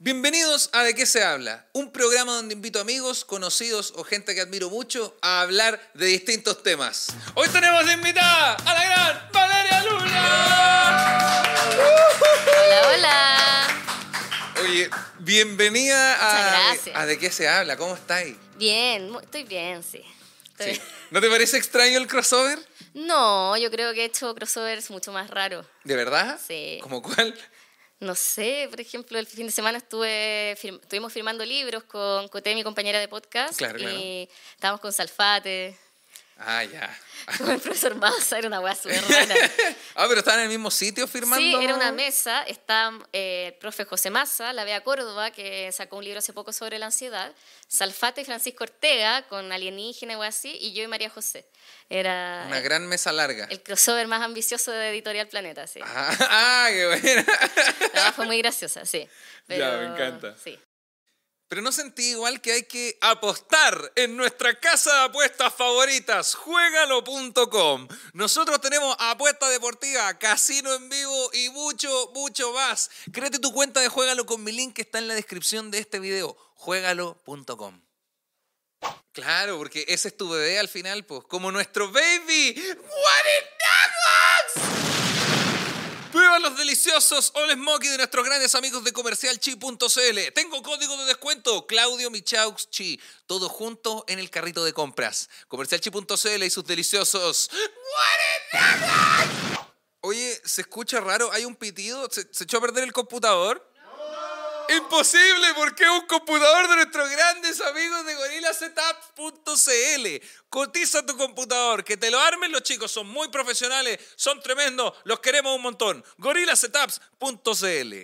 Bienvenidos a De qué se habla, un programa donde invito amigos, conocidos o gente que admiro mucho a hablar de distintos temas. Hoy tenemos de invitada a la gran Valeria Luna. Hola, hola. Oye, bienvenida a, De qué se habla, ¿cómo estáis? Bien, estoy bien, sí. Estoy- Sí. ¿No te parece extraño el crossover? No, yo creo que he hecho crossovers mucho más raros. ¿De verdad? Sí. ¿Como cuál? No sé, por ejemplo, el fin de semana estuve fir- estuvimos firmando libros con Coté, mi compañera de podcast. Claro, y claro. estábamos con Salfate, Ah, ya. con el profesor Maza, era una weá súper rara. ah, pero estaban en el mismo sitio firmando. Sí, era una mesa. Está eh, el profe José Maza, la Bea Córdoba, que sacó un libro hace poco sobre la ansiedad. Salfate y Francisco Ortega, con alienígena o así, y yo y María José. Era Una gran mesa larga. el crossover más ambicioso de Editorial Planeta, sí. Ah, ah, qué buena. No, fue muy graciosa, sí. Ya, me encanta. Sí. Pero no sentí igual que hay que apostar en nuestra casa de apuestas favoritas, juegalo.com. Nosotros tenemos apuesta deportiva, casino en vivo y mucho, mucho más. Créate tu cuenta de Juegalo con mi link que está en la descripción de este video, juegalo.com. Claro, porque ese es tu bebé al final, pues, como nuestro baby. What los deliciosos All Smoky de nuestros grandes amigos de comercialchi.cl. Tengo código de descuento, Claudio Michaux Chi. Todo junto en el carrito de compras. Comercialchi.cl y sus deliciosos. Oye, se escucha raro, hay un pitido. ¿Se, se echó a perder el computador? Imposible, porque es un computador de nuestros grandes amigos de gorillasetup.cl. Cotiza tu computador, que te lo armen los chicos, son muy profesionales, son tremendos, los queremos un montón. gorillasetups.cl.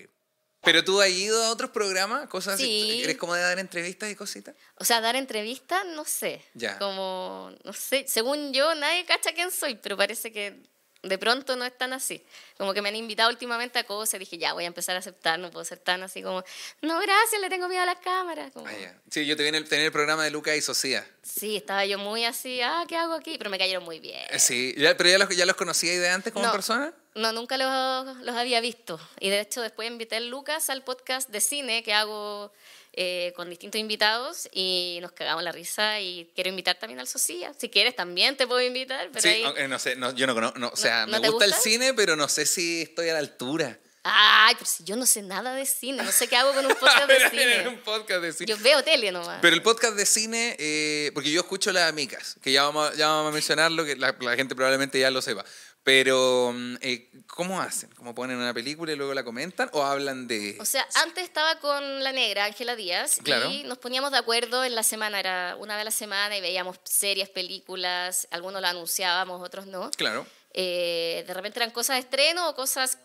¿Pero tú has ido a otros programas? Cosas así? Sí. ¿Eres como de dar entrevistas y cositas? O sea, dar entrevistas, no sé. Ya. Como, no sé, según yo, nadie cacha quién soy, pero parece que de pronto no es tan así. Como que me han invitado últimamente a cosas, dije, ya, voy a empezar a aceptar, no puedo ser tan así como, no, gracias, le tengo miedo a las cámaras. Como, Ah. Sí, yo te vi en el, tenía el programa de Luca y Socia. Sí, estaba yo muy así, ah, ¿qué hago aquí? Pero me cayeron muy bien. Eh, Sí, ya- pero ya los, ya los conocíais de antes como No. persona. No, nunca los, los había visto. Y de hecho después invité a Lucas al podcast de cine que hago eh, con distintos invitados y nos cagamos la risa y quiero invitar también al Socia. Si quieres también te puedo invitar. Pero Sí, ahí... aunque no sé, no, yo no conozco, no, o sea, ¿no me te gusta, el gusta? cine, pero no sé si estoy a la altura. Ay, pero si yo no sé nada de cine, no sé qué hago con un podcast de cine. un podcast de cine. Yo veo tele nomás. Pero el podcast de cine, eh, porque yo escucho las amicas, que ya vamos, ya vamos a mencionarlo, que la, la gente probablemente ya lo sepa. Pero, mm, eh, ¿cómo hacen? ¿Cómo ponen una película y luego la comentan? ¿O hablan de.? O sea, antes estaba con la negra, Ángela Díaz, Claro. y nos poníamos de acuerdo en la semana, era una vez a la semana y veíamos series, películas, algunos lo anunciábamos, otros no. Claro. Eh, de repente eran cosas de estreno o cosas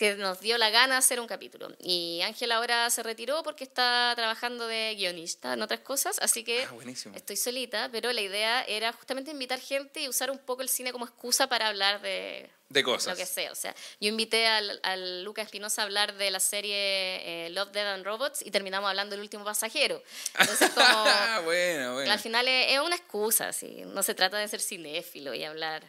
que nos dio la gana hacer un capítulo. Y Ángela ahora se retiró porque está trabajando de guionista en otras cosas, así que Ah, estoy solita, pero la idea era justamente invitar gente y usar un poco el cine como excusa para hablar de, De cosas. lo que sea. O sea, yo invité al, al Lucas Espinosa a hablar de la serie eh, Love, Dead and Robots y terminamos hablando del último pasajero. Entonces, como bueno, bueno. al final es, es una excusa, sí. No se trata de ser cinéfilo y hablar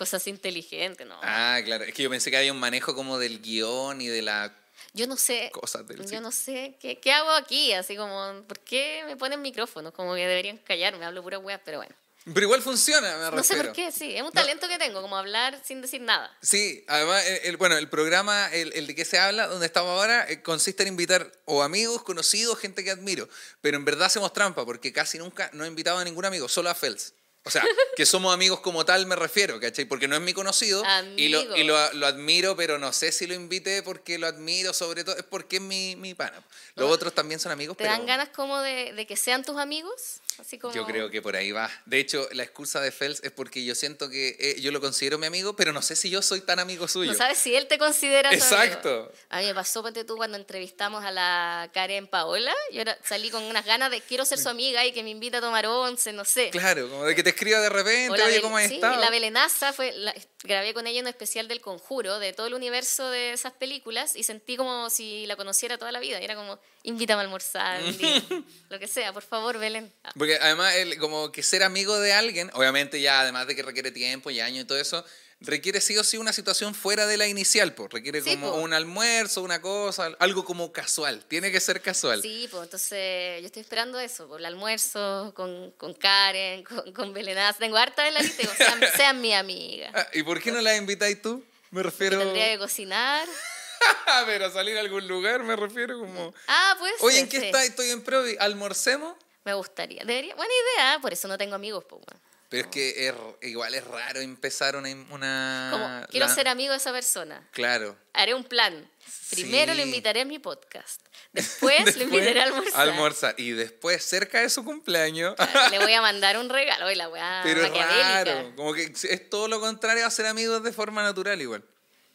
cosas inteligentes, ¿no? Ah, claro. Es que yo pensé que había un manejo como del guion y de la. yo no sé. cosas del Yo no sé qué, qué hago aquí, así como, ¿por qué me ponen micrófonos? Como que deberían callarme, hablo pura weas, pero bueno. Pero igual funciona, me No sé por qué, sí, es un talento que tengo, como hablar sin decir nada. Sí, además, el, el- bueno, el programa, el, el de que se habla, donde estamos ahora, eh, consiste en invitar o amigos, conocidos, gente que admiro. Pero en verdad hacemos trampa, porque casi nunca no he invitado a ningún amigo, solo a Fels. O sea, que somos amigos como tal me refiero, ¿cachai? Porque no es mi conocido y, lo, y lo, lo admiro, pero no sé si lo invité porque lo admiro, sobre todo es porque es mi, mi pana. Los No. otros también son amigos, ¿Te pero dan ganas como de, de que sean tus amigos? Así como... yo creo que por ahí va. De hecho, la excusa de Fels es porque yo siento que eh, yo lo considero mi amigo, pero no sé si yo soy tan amigo suyo. No sabes si él te considera Exacto. amigo. A mí me pasó, ponte tú, cuando entrevistamos a la Karen Paola. Yo era- salí con unas ganas de quiero ser su amiga y que me invita a tomar once, no sé. Claro, como de que te escriba de repente, oye, ¿cómo has sí, estado? La Belenaza fue, la- grabé con ella un especial del Conjuro, de todo el universo de esas películas, y sentí como si la conociera toda la vida. Y era como, invítame a almorzar, día, lo que sea, por favor, Belén. Ah, Porque además, el- como que ser amigo de alguien, obviamente ya, además de que requiere tiempo y años y todo eso, requiere sí o sí una situación fuera de la inicial, pues. Requiere Sí, como po. un almuerzo, una cosa, algo como casual. Tiene que ser casual. Sí, pues entonces yo estoy esperando eso, por el almuerzo con, con Karen, con, con Belenaz. Tengo harta de la lista, digo, sean, sean mi amiga. Ah, ¿Y por qué no la invitáis tú? Me refiero. Tendría que cocinar. Pero a salir a algún lugar, me refiero como. Ah, pues. Oye, ¿en qué está? Estoy en Provi. ¿Almorcemos? Me gustaría. Debería, buena idea, por eso no tengo amigos, pues. bueno. Pero es que es, igual es raro empezar una. una Como, quiero la- ser amigo de esa persona. Claro. Haré un plan. Primero Sí. lo invitaré a mi podcast. Después, lo Después, invitaré a almorzar. almorzar. Y después, cerca de su cumpleaños. Le voy a mandar un regalo. Y la weá Pero es raro. Como que es todo lo contrario a ser amigos de forma natural, igual.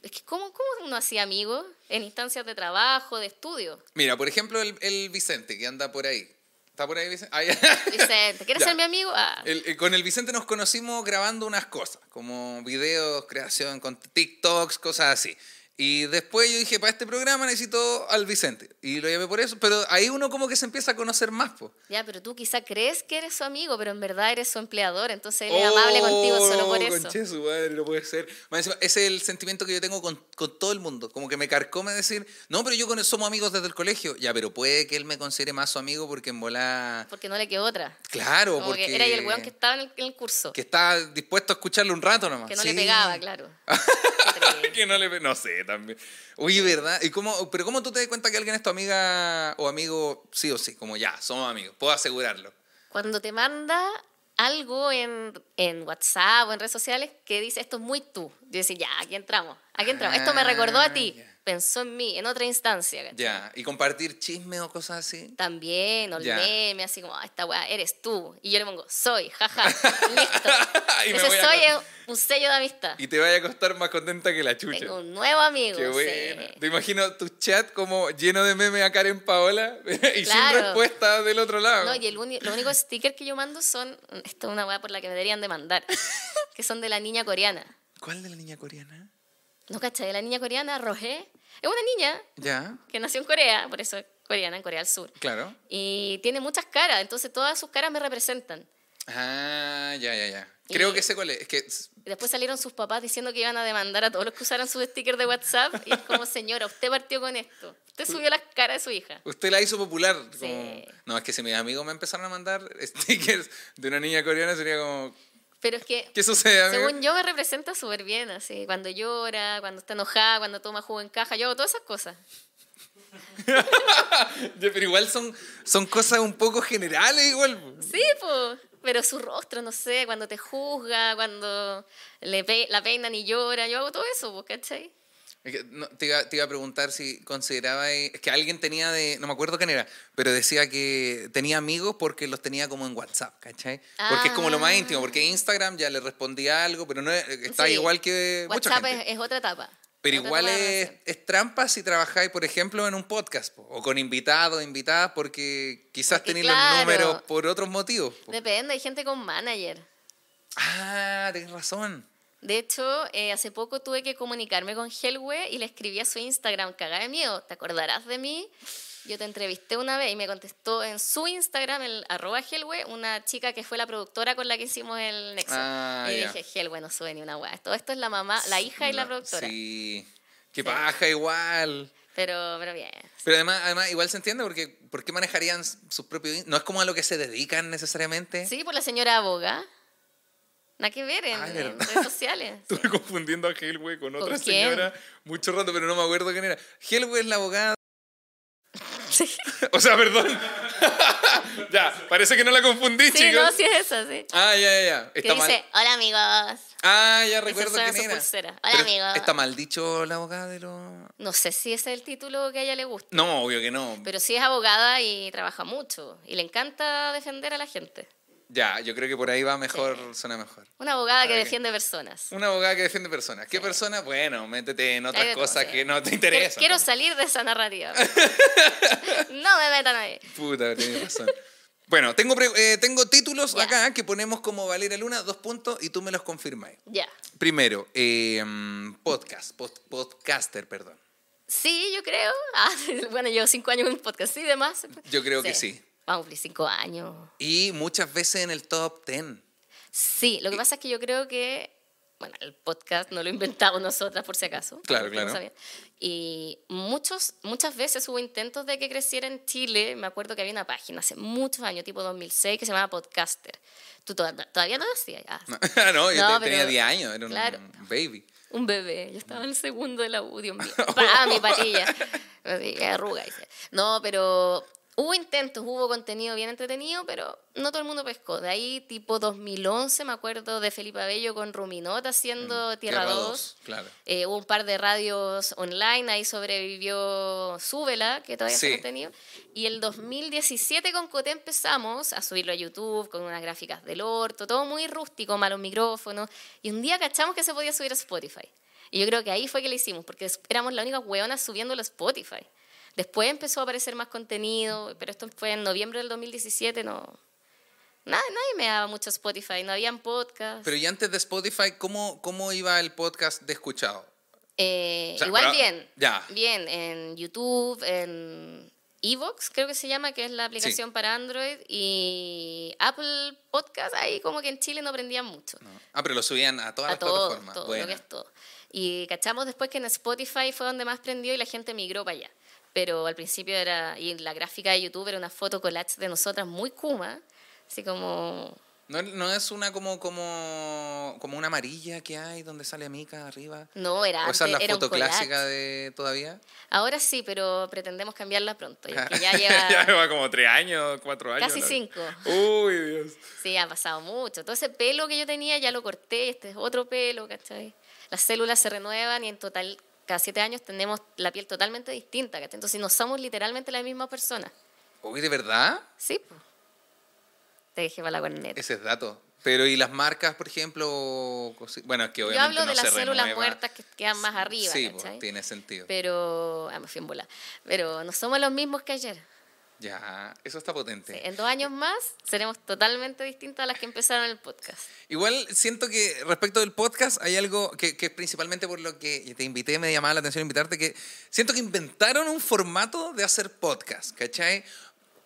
Es que, ¿cómo, ¿cómo uno hacía amigos en instancias de trabajo, de estudio? Mira, por ejemplo, el, el Vicente, que anda por ahí. ¿Está por ahí, Vicente? Ah, ya. Vicente, ¿quieres Ya. ser mi amigo? Ah, El- el- con el Vicente nos conocimos grabando unas cosas, como videos, creación, con TikToks, cosas así. Y después yo dije, para este programa necesito al Vicente. Y lo llamé por eso, pero ahí uno como que se empieza a conocer más, po. ya, pero tú quizá crees que eres su amigo, pero en verdad eres su empleador. Entonces él es amable contigo solo por eso. Oh, Conche su madre, no puede ser. Ese es el sentimiento que yo tengo con, con todo el mundo. Como que me carcome decir, no, pero yo con él somos amigos desde el colegio. Ya, pero puede que él me considere más su amigo porque en bola... Porque no le quedó otra. Claro, Como porque... que era el weón que estaba en el, en el curso. que está dispuesto a escucharlo un rato nomás. Que no Sí. le pegaba, claro. que no le no sé también. Oye, ¿verdad? ¿Y cómo, pero cómo tú te das cuenta que alguien es tu amiga o amigo sí o sí? Como ya, somos amigos, puedo asegurarlo. Cuando te manda algo en, en WhatsApp o en redes sociales que dice esto es muy tú. Yo decía, ya, aquí entramos, aquí entramos. Esto me recordó a ti, Ah. Pensó en mí, en otra instancia. ¿cachai? Ya, y compartir chismes o cosas así. También, o meme, así como, ah, esta weá, eres tú. Y yo le pongo, soy, jaja, listo. Y Ese a soy es un sello de amistad. Y te vaya a costar más contenta que la chucha. Tengo un nuevo amigo. Qué sí. bueno. Te imagino tu chat como lleno de memes a Karen Paola y sin Claro. respuesta del otro lado. No, y el los únicos stickers que yo mando son, esto es una weá por la que me deberían de mandar, que son de la niña coreana. ¿Cuál de la niña coreana? ¿No cachai? La niña coreana, Roge, es una niña que nació en Corea, por eso es coreana, en Corea del Sur. claro. Y tiene muchas caras, entonces todas sus caras me representan. Ah, ya, ya, ya. Creo Y- que sé cuál es. Es que Después salieron sus papás diciendo que iban a demandar a todos los que usaran sus stickers de WhatsApp. Y es como, señora, usted partió con esto. Usted subió las caras de su hija. Usted la hizo popular. como- Sí. No, es que si mis amigos me empezaron a mandar stickers de una niña coreana sería como, Pero es que, ¿qué sucede, según yo, me representa súper bien. Así, cuando llora, cuando está enojada, cuando toma jugo en caja. Yo hago todas esas cosas. Pero igual son, son cosas un poco generales igual. Sí, pues. Pero su rostro, no sé, cuando te juzga, cuando le pe- la peinan y llora. Yo hago todo eso, ¿cachai? No, te, iba, te iba a preguntar si consideraba es que alguien tenía de, no me acuerdo quién era, pero decía que tenía amigos porque los tenía como en WhatsApp, ¿cachai? Porque es como lo más Ah. íntimo, porque Instagram ya le respondía algo, pero no es- está Sí. igual que mucha WhatsApp gente. es, es otra etapa. Pero igual es, trampa si trabajáis, por ejemplo, en un podcast po, o con invitados, invitadas, porque quizás Porque tenéis claro. los números por otros motivos. po. Depende, hay gente con manager. Ah, tienes razón. De hecho, eh, hace poco tuve que comunicarme con Helwe y le escribí a su Instagram, cagada de miedo, ¿te acordarás de mí? Yo te entrevisté una vez y me contestó en su Instagram, el arroba Helwe, una chica que fue la productora con la que hicimos el Nexo. Ah, y dije, Helwe, no sube ni una weá. Todo esto es la mamá, la hija y la productora. Sí. Qué Sí. paja igual. Pero, pero bien. Pero además, además igual se entiende porque ¿por qué manejarían sus propios... No es como a lo que se dedican necesariamente. Sí, por la señora aboga. Nada que ver en, Ah, redes sociales. Estuve confundiendo a Helwe con otra señora mucho rato, pero no me acuerdo quién era. Helwe es la abogada. Sí, O sea, perdón. ya, parece que no la confundí, sí, chicos. no, sí es esa, sí. Ah, ya, ya, ya. Que Está dice, mal. hola amigos. Ah, ya recuerdo quién era. pulsera. Hola, Pero amigo. ¿Está mal dicho la abogada de los...? No sé si ese es el título que a ella le gusta, No, obvio que no. pero sí es abogada y trabaja mucho y le encanta defender a la gente. Ya, yo creo que por ahí va mejor, suena mejor. Una abogada que defiende personas. Una abogada que defiende personas. ¿Qué Sí. persona? Bueno, métete en otras cosas que no te interesan. quiero salir de esa narrativa. no me metan ahí. Puta, tienes razón. Bueno, tengo, eh, tengo títulos acá que ponemos como Valeria Luna, dos puntos, y tú me los confirmas. Ya. Primero, eh, mm, podcast, pod- podcaster, perdón. Sí, yo creo. Ah, bueno, llevo cinco años en podcast. Sí, demás. Yo creo que sí. Vamos a cumplir cinco años. Y muchas veces en el top ten. Sí, lo que pasa es que yo creo que bueno, el podcast no lo inventamos nosotras por si acaso. Claro, no claro. sabía. Y muchos, muchas veces hubo intentos de que creciera en Chile. Me acuerdo que había una página hace muchos años, tipo 2006, que se llamaba Podcaster. Tú to- todavía no nacías. Ah, No, no, yo No, te- tenía pero- 10 años, era un claro. baby. Un bebé, yo estaba en el segundo de la U, Dios mío. ¡Pah! Mi patilla. Así, arruga. dice. No, pero hubo intentos, hubo contenido bien entretenido, pero no todo el mundo pescó. De ahí, tipo 2011, me acuerdo de Felipe Abello con Ruminot haciendo Tierra, 2. Claro. Eh, hubo un par de radios online, ahí sobrevivió Súbela, que todavía Sí. está contenido. Y el 2017 con Coté empezamos a subirlo a YouTube con unas gráficas del orto, todo muy rústico, malos micrófonos. Y un día cachamos que se podía subir a Spotify. Y yo creo que ahí fue que lo hicimos, porque éramos la única hueona subiéndolo a Spotify. Después empezó a aparecer más contenido, pero esto fue en noviembre del 2017, no... Nada, nadie me daba mucho Spotify, no habían podcasts. Pero y antes de Spotify, ¿cómo, cómo iba el podcast de escuchado? Eh, O sea, igual pero- bien. ya. Bien, en YouTube, en Evox, creo que se llama, que es la aplicación para Android, y Apple Podcast, ahí como que en Chile no aprendían mucho. No. Ah, pero lo subían a todas A las todo, plataformas. todo, lo que es todo. Y cachamos después que en Spotify fue donde más prendió y la gente migró para allá. Pero al principio era, y la gráfica de YouTube era una foto collage de nosotras muy kuma, así como ¿No, no es una como, como, como una amarilla que hay donde sale Mica arriba? No, era ¿O esa es la foto clásica de todavía? Ahora sí, pero pretendemos cambiarla pronto, ya que ya lleva ya lleva como tres años, cuatro años. casi ¿no? cinco. Uy, Dios. Sí, ha pasado mucho. Todo ese pelo que yo tenía ya lo corté, este es otro pelo, ¿cachai? Las células se renuevan y en total, cada siete años tenemos la piel totalmente distinta, ¿cachai? Entonces no somos literalmente la misma persona. Uy, ¿de verdad? Sí, pues. Te dejé para la corneta. Ese es dato. Pero ¿y las marcas, por ejemplo? Bueno, es que Yo obviamente hablo no de las células renueva. muertas que quedan más arriba, Sí, pues, tiene sentido. Pero, ah, me fui en bola. Pero no somos los mismos que ayer. Ya, eso está potente. Sí, En dos años más seremos totalmente distintas a las que empezaron el podcast. Igual siento que respecto del podcast hay algo que, que principalmente por lo que te invité, me llamaba la atención invitarte, que siento que inventaron un formato de hacer podcast, ¿cachai?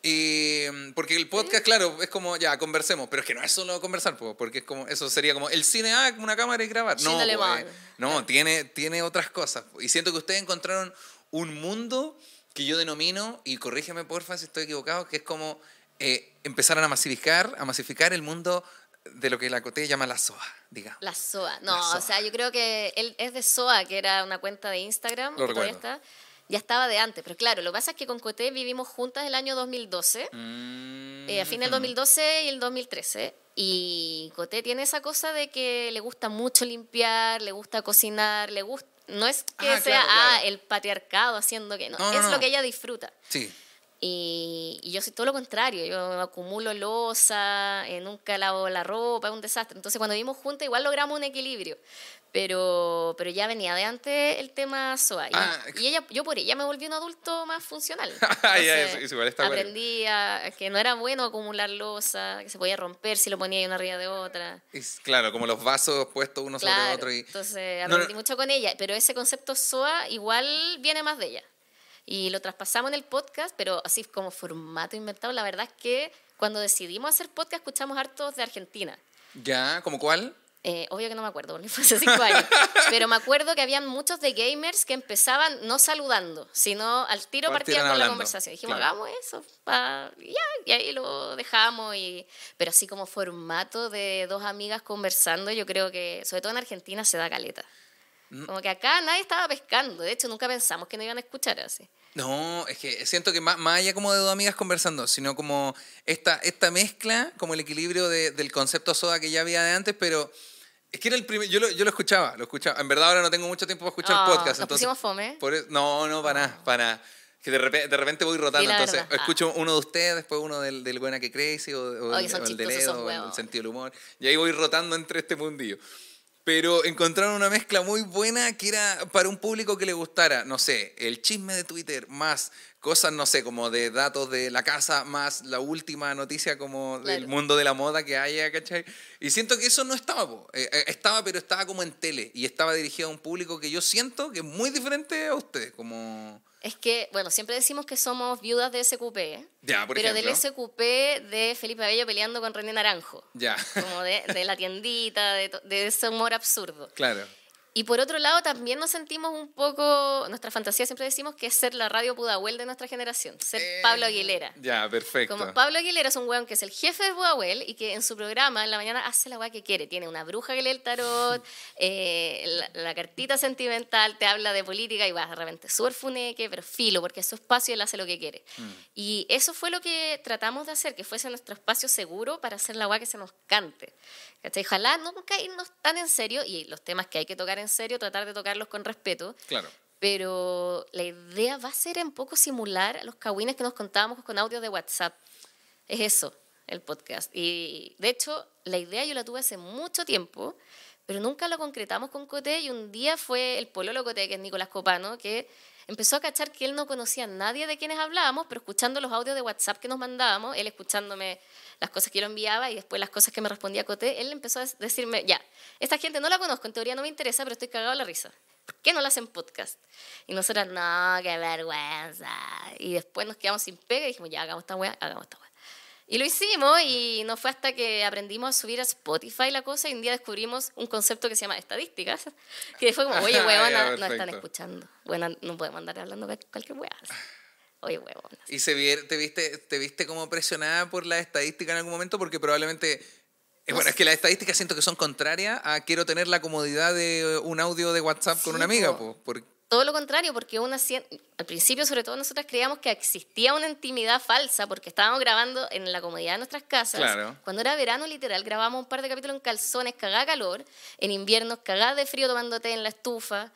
Y, porque el podcast, claro, es como, ya, conversemos, pero es que no es solo conversar, po, porque es como, eso sería como el cine, ah, una cámara y grabar. Cine No, po, eh, no tiene, tiene otras cosas. Y siento que ustedes encontraron un mundo que yo denomino, y corrígeme porfa si estoy equivocado, que es como eh, empezaron a masificar, a masificar el mundo de lo que la Coté llama la SOA, digamos. La SOA. No, La SOA. o sea, yo creo que él es de SOA, que era una cuenta de Instagram. Lo que recuerdo. está. Ya estaba de antes, pero claro, lo que pasa es que con Coté vivimos juntas el año 2012, Mm, eh, a fin del 2012 y el 2013. Y Coté tiene esa cosa de que le gusta mucho limpiar, le gusta cocinar, le gusta... No es que Ah, sea claro, ah, claro. el patriarcado haciendo que... No, No, no, es no. lo que ella disfruta. Sí. Y, y yo soy todo lo contrario, yo acumulo losa, eh, nunca lavo la ropa, es un desastre. Entonces cuando vivimos juntas igual logramos un equilibrio, pero, pero ya venía de antes el tema SOA. Y, Ah. y ella, yo por ella me volví un adulto más funcional. Ya, Entonces, eso igual aprendí a- que no era bueno acumular losa, que se podía romper si lo ponía una arriba de otra. Es, claro, como los vasos puestos uno sobre Claro, otro. Y, entonces No, no. aprendí mucho con ella, pero ese concepto SOA igual viene más de ella. Y lo traspasamos en el podcast, pero así como formato inventado, la verdad es que cuando decidimos hacer podcast escuchamos hartos de Argentina. ¿Ya? ¿Como cuál? Eh, obvio que no me acuerdo, porque fue hace cinco años. Pero me acuerdo que habían muchos de gamers que empezaban no saludando, sino al tiro partían con la conversación. Dijimos, claro. hagamos eso. pa- y ya, y ahí lo dejamos. Y... Pero así como formato de dos amigas conversando, yo creo que, sobre todo en Argentina, se da caleta. Mm. Como que acá nadie estaba pescando. De hecho, nunca pensamos que no iban a escuchar así. No, es que siento que más, más allá como de dos amigas conversando, sino como esta, esta mezcla, como el equilibrio de- del concepto soda que ya había de antes, pero es que era el primer, yo lo, yo lo escuchaba, lo escuchaba. En verdad ahora no tengo mucho tiempo para escuchar Ah, podcast. nos entonces, pusimos fome. por eso- no, no, para nada, para nada. Que de repente, de repente voy rotando, entonces verdad. Ah. escucho uno de ustedes, después uno del, del Buena que Crazy o, o Oye, el, o el de Ledo, o el sentido del humor. Y ahí voy rotando entre este mundillo. Pero encontraron una mezcla muy buena que era para un público que le gustara, no sé, el chisme de Twitter, más cosas, no sé, como de datos de la casa, más la última noticia como del Claro. mundo de la moda que haya, ¿cachai? Y siento que eso no estaba. Eh, eh, estaba, pero estaba como en tele y estaba dirigido a un público que yo siento que es muy diferente a ustedes, como... Es que, bueno, siempre decimos que somos viudas de SQP, Ya, por pero ejemplo. del SQP de Felipe Abello peleando con René Naranjo. Ya, Como de, de la tiendita, de, de ese humor absurdo. claro. Y por otro lado, también nos sentimos un poco, nuestra fantasía siempre decimos que es ser la radio Pudahuel de nuestra generación, ser Eh, Pablo Aguilera. Ya, perfecto. Como Pablo Aguilera es un weón que es el jefe de Pudahuel y que en su programa en la mañana hace la weá que quiere. Tiene una bruja que lee el tarot, eh, la, la cartita sentimental, te habla de política y va de repente súper funeque, pero filo, porque es su espacio y él hace lo que quiere. Mm. Y eso fue lo que tratamos de hacer, que fuese nuestro espacio seguro para hacer la weá que se nos cante. ¿Cachai? Ojalá nunca irnos tan en serio y los temas que hay que tocar en serio, tratar de tocarlos con respeto. Claro. Pero la idea va a ser un poco simular a los cagüines que nos contábamos con audios de WhatsApp. Es eso, el podcast. Y de hecho, la idea yo la tuve hace mucho tiempo, pero nunca lo concretamos con Coté. Y un día fue el pololo Coté, que es Nicolás Copano, que empezó a cachar que él no conocía a nadie de quienes hablábamos, pero escuchando los audios de WhatsApp que nos mandábamos, él escuchándome las cosas que yo enviaba y después las cosas que me respondía Coté, él empezó a decirme, ya, esta gente no la conozco, en teoría no me interesa, pero estoy cagado a la risa. ¿Por qué no la hacen podcast? Y nosotras, no, qué vergüenza. Y después nos quedamos sin pega y dijimos, ya, hagamos esta weá, hagamos esta weá. Y lo hicimos y no fue hasta que aprendimos a subir a Spotify la cosa y un día descubrimos un concepto que se llama estadísticas, que fue como, oye, Ah, huevona, ya, no están escuchando. Bueno, no podemos andar hablando cual- cualquier weá. Oye, huevona. ¿Y se vier- te, viste, te viste como presionada por la estadística en algún momento? Porque probablemente... eh, bueno, es que las estadísticas siento que son contrarias a quiero tener la comodidad de un audio de WhatsApp con Sí, una amiga. po. po, por- Todo lo contrario, porque una, al principio, sobre todo, nosotras creíamos que existía una intimidad falsa, porque estábamos grabando en la comodidad de nuestras casas. Claro. Cuando era verano, literal, grabamos un par de capítulos en calzones, cagada calor, en invierno, cagada de frío tomando té en la estufa.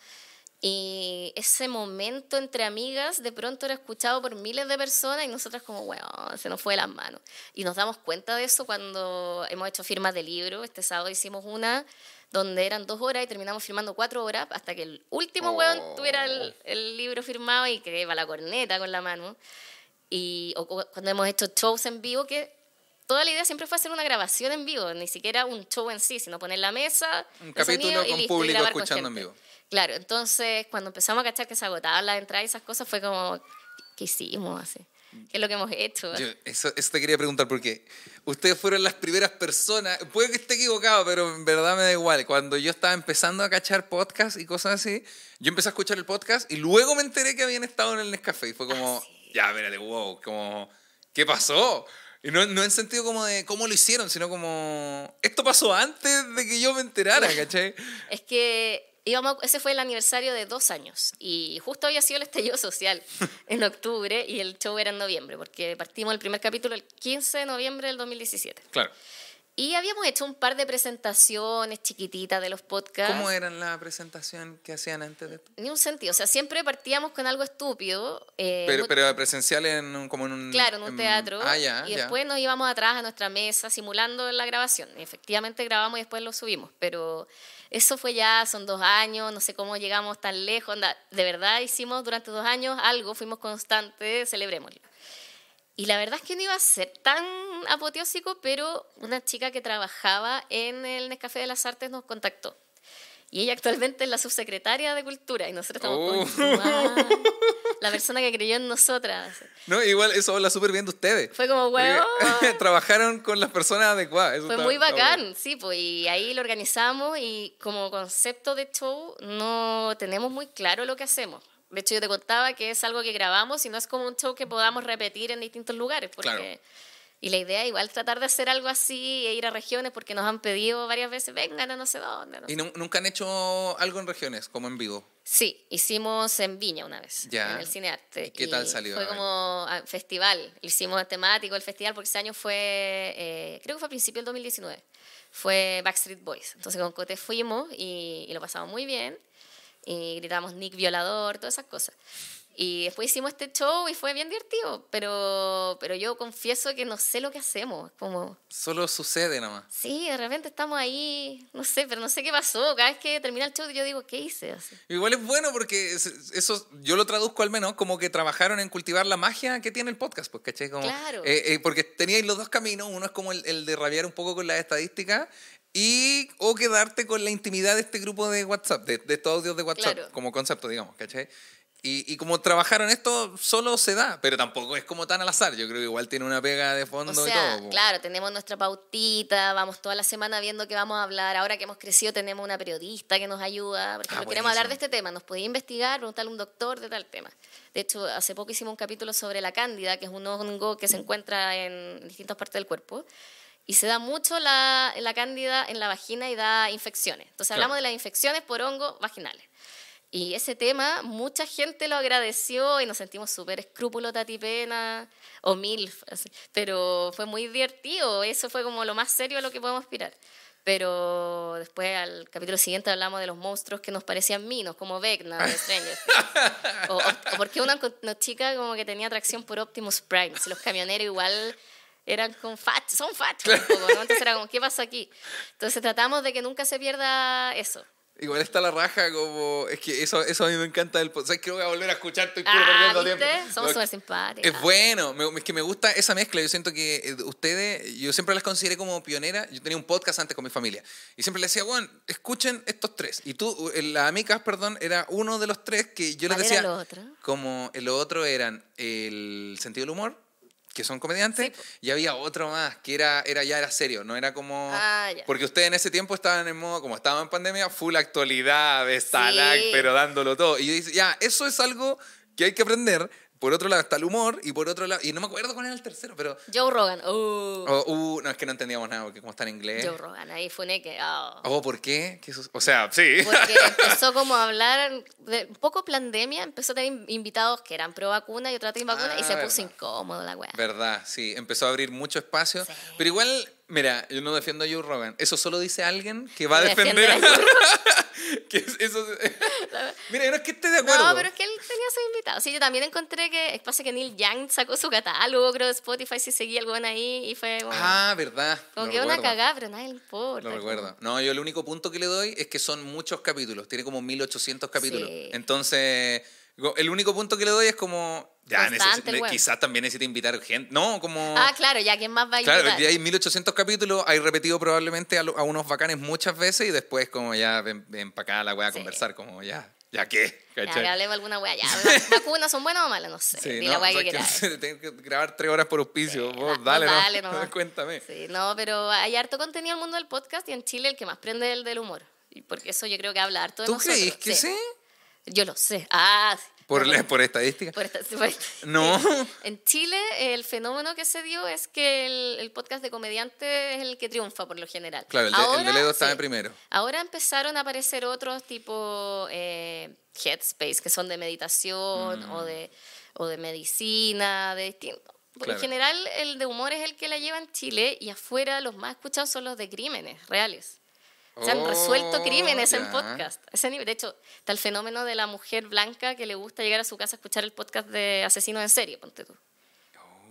Y ese momento entre amigas de pronto era escuchado por miles de personas y nosotras como, bueno, se nos fue de las manos. Y nos damos cuenta de eso cuando hemos hecho firmas de libro. Este sábado hicimos una donde eran dos horas y terminamos firmando cuatro horas hasta que el último Oh. hueón tuviera el, el libro firmado y que iba la corneta con la mano. Y o cu- cuando hemos hecho shows en vivo, que toda la idea siempre fue hacer una grabación en vivo, ni siquiera un show en sí, sino poner la mesa, Un capítulo y con y público grabar con escuchando en vivo. Claro, entonces cuando empezamos a cachar que se agotaban las entradas y esas cosas, fue como, ¿qué hicimos? Así? ¿Qué es lo que hemos hecho? Yo, eso, eso te quería preguntar porque ustedes fueron las primeras personas, puede que esté equivocado, pero en verdad me da igual. Cuando yo estaba empezando a cachar podcast y cosas así, yo empecé a escuchar el podcast y luego me enteré que habían estado en el Nescafé y fue como, Ah, sí. ya, espérate, wow, como, ¿qué pasó? Y no, no en sentido como de cómo lo hicieron, sino como, esto pasó antes de que yo me enterara, ¿cachai? Es que íbamos, ese fue el aniversario de dos años y justo había sido el estallido social en octubre y el show era en noviembre, porque partimos el primer capítulo el 15 de noviembre del 2017. Claro. Y habíamos hecho un par de presentaciones chiquititas de los podcasts. ¿Cómo era la presentación que hacían antes de esto? Ni un sentido, o sea, siempre partíamos con algo estúpido. eh, Pero, pero presencial en, un- como en un... Claro, en un teatro. Ah, ya, y ya. después nos íbamos atrás a nuestra mesa simulando la grabación. Y efectivamente grabamos y después lo subimos. Pero eso fue ya, son dos años, no sé cómo llegamos tan lejos. onda, de verdad hicimos durante dos años algo, fuimos constantes, celebrémoslo. Y la verdad es que no iba a ser tan apoteósico, pero una chica que trabajaba en el Nescafé de las Artes nos contactó. Y ella actualmente es la subsecretaria de Cultura. Y nosotros estamos Oh. con "Guau". la persona que creyó en nosotras. No, igual eso habla súper bien de ustedes. Fue como, huevón. Trabajaron con las personas adecuadas. eso Fue está- muy bacán, bueno. sí, pues, y ahí lo organizamos y como concepto de show no tenemos muy claro lo que hacemos. De hecho, yo te contaba que es algo que grabamos y no es como un show que podamos repetir en distintos lugares. Porque, Claro. Y la idea igual tratar de hacer algo así e ir a regiones porque nos han pedido varias veces, vengan a no sé dónde. no ¿Y nu- nunca han hecho algo en regiones, como en vivo? Sí, hicimos en Viña una vez, Ya. en el Cinearte. ¿Y qué tal salió? Fue como ah, festival. Hicimos temático el festival porque ese año fue, eh, creo que fue a principio del 2019. Fue Backstreet Boys. Entonces con Cote fuimos y, y lo pasamos muy bien. Y gritamos Nick Violador, todas esas cosas. Y después hicimos este show y fue bien divertido. Pero, pero yo confieso que no sé lo que hacemos. Como, Solo sucede nomás. sí, de repente estamos ahí, no sé, pero no sé qué pasó. Cada vez que termina el show yo digo, ¿qué hice? Así. Igual es bueno porque es- eso yo lo traduzco al menos como que trabajaron en cultivar la magia que tiene el podcast, pues, ¿cachai? Como, Claro. eh, eh, porque teníais los dos caminos, uno es como el, el de rabiar un poco con las estadísticas y o quedarte con la intimidad de este grupo de WhatsApp, de, de estos audios de WhatsApp, Claro. como concepto, digamos, ¿cachai? Y, y como trabajaron esto, solo se da, pero tampoco es como tan al azar. Yo creo que igual tiene una pega de fondo O y sea, todo. po. claro, tenemos nuestra pautita, vamos toda la semana viendo qué vamos a hablar. Ahora que hemos crecido tenemos una periodista que nos ayuda. Por ejemplo, Ah, queremos hablar de este tema, nos podía investigar, preguntarle a un doctor de tal tema. De hecho, hace poco hicimos un capítulo sobre la cándida, que es un hongo que se encuentra en distintas partes del cuerpo. Y se da mucho la, la cándida en la vagina y da infecciones. Entonces Claro. hablamos de las infecciones por hongos vaginales. Y ese tema, mucha gente lo agradeció y nos sentimos súper escrúpulo tatipena o mil, pero fue muy divertido. Eso fue como lo más serio a lo que podemos aspirar. Pero después, al capítulo siguiente, hablamos de los monstruos que nos parecían minos, como Vecna de Stranger o, o, o porque una, una chica como que tenía atracción por Optimus Prime. Si los camioneros igual eran con fachos, son fachos un poco, ¿no? Entonces era como, ¿qué pasa aquí? Entonces tratamos de que nunca se pierda eso. Igual está la raja como... Es que eso, eso a mí me encanta del podcast. ¿Sabes que lo voy a volver a escuchar? Estoy puro Ah, perdiendo ¿viste? tiempo. Somos súper simpáticos. Es bueno, me- es que me gusta esa mezcla. Yo siento que eh, ustedes, yo siempre las consideré como pioneras. Yo tenía un podcast antes con mi familia y siempre les decía, bueno, escuchen estos tres. Y tú, eh, las amigas, perdón, era uno de los tres que yo les ¿Cuál decía. era lo otro? Como los otros eran el sentido del humor, que son comediantes, Sí, y había otro más que era, era ya era serio, no era como. Ah, ya. Porque ustedes en ese tiempo estaban en modo, como estaban en pandemia, full actualidad, de Sí. pero dándolo todo. Y yo dije, ya, eso es algo que hay que aprender. Por otro lado está el humor y por otro lado, y no me acuerdo cuál era el tercero, pero... Joe Rogan. Oh, Oh, uh, no, es que no entendíamos nada, porque como está en inglés... Joe Rogan, ahí fue que. oh. Oh, ¿por qué? ¿Qué O sea, sí. Porque empezó como a hablar, de, un poco pandemia, empezó a tener invitados que eran pro vacuna y otros anti vacuna y Ah, se puso verdad. incómodo la weá. Verdad, sí, empezó a abrir mucho espacio. Sí. Pero igual, mira, yo no defiendo a Joe Rogan. Eso solo dice alguien que va a defender a... que es- eso... mira, yo no es que esté de acuerdo. No, pero es que él tenía sus invitados. Sí, yo también encontré que, pasa que Neil Young sacó su catálogo, creo, de Spotify, si seguía algo ahí y fue como, Ah, verdad. como que una cagada, pero nadie le importa. Lo recuerdo. No, yo el único punto que le doy es que son muchos capítulos. Tiene como 1800 capítulos. Sí. Entonces, el único punto que le doy es como. Ya, quizás también necesita invitar gente. No, como. Ah, claro, ya, ¿quién más va a Claro, invitar? ya hay 1800 capítulos, hay repetido probablemente a, lo- a unos bacanes muchas veces y después como ya ven, ven para acá la weá a Sí. conversar, como ya, ¿ya qué? Ya, ¿Cachai? que hablemos alguna weá. Ya, ¿las vacunas son buenas o malas? No sé. Sí, Di no, la sea, que quieras. Tengo que grabar tres horas por auspicio. Sí, Vos, da- dale, ¿no? dale nomás. Cuéntame. Sí, no, pero hay harto contenido en el mundo del podcast y en Chile el que más prende es el del humor. Y porque eso yo creo que habla harto de ¿Tú nosotros. crees que sí? Yo lo sé. Ah, sí. Por, la- por estadística. por esta- por esta- No. En Chile, el fenómeno que se dio es que el, el podcast de comediante es el que triunfa por lo general. Claro, el de, el de Ahora, Ledo estaba sí. primero. Ahora empezaron a aparecer otros tipo eh, Headspace, que son de meditación o, de, o de medicina, de distinto. Por Claro. en general, el de humor es el que la lleva en Chile y afuera los más escuchados son los de crímenes reales. Se han Oh, resuelto crímenes en ya. podcast. Ese nivel. De hecho, está el fenómeno de la mujer blanca que le gusta llegar a su casa a escuchar el podcast de asesinos en serie, ponte tú.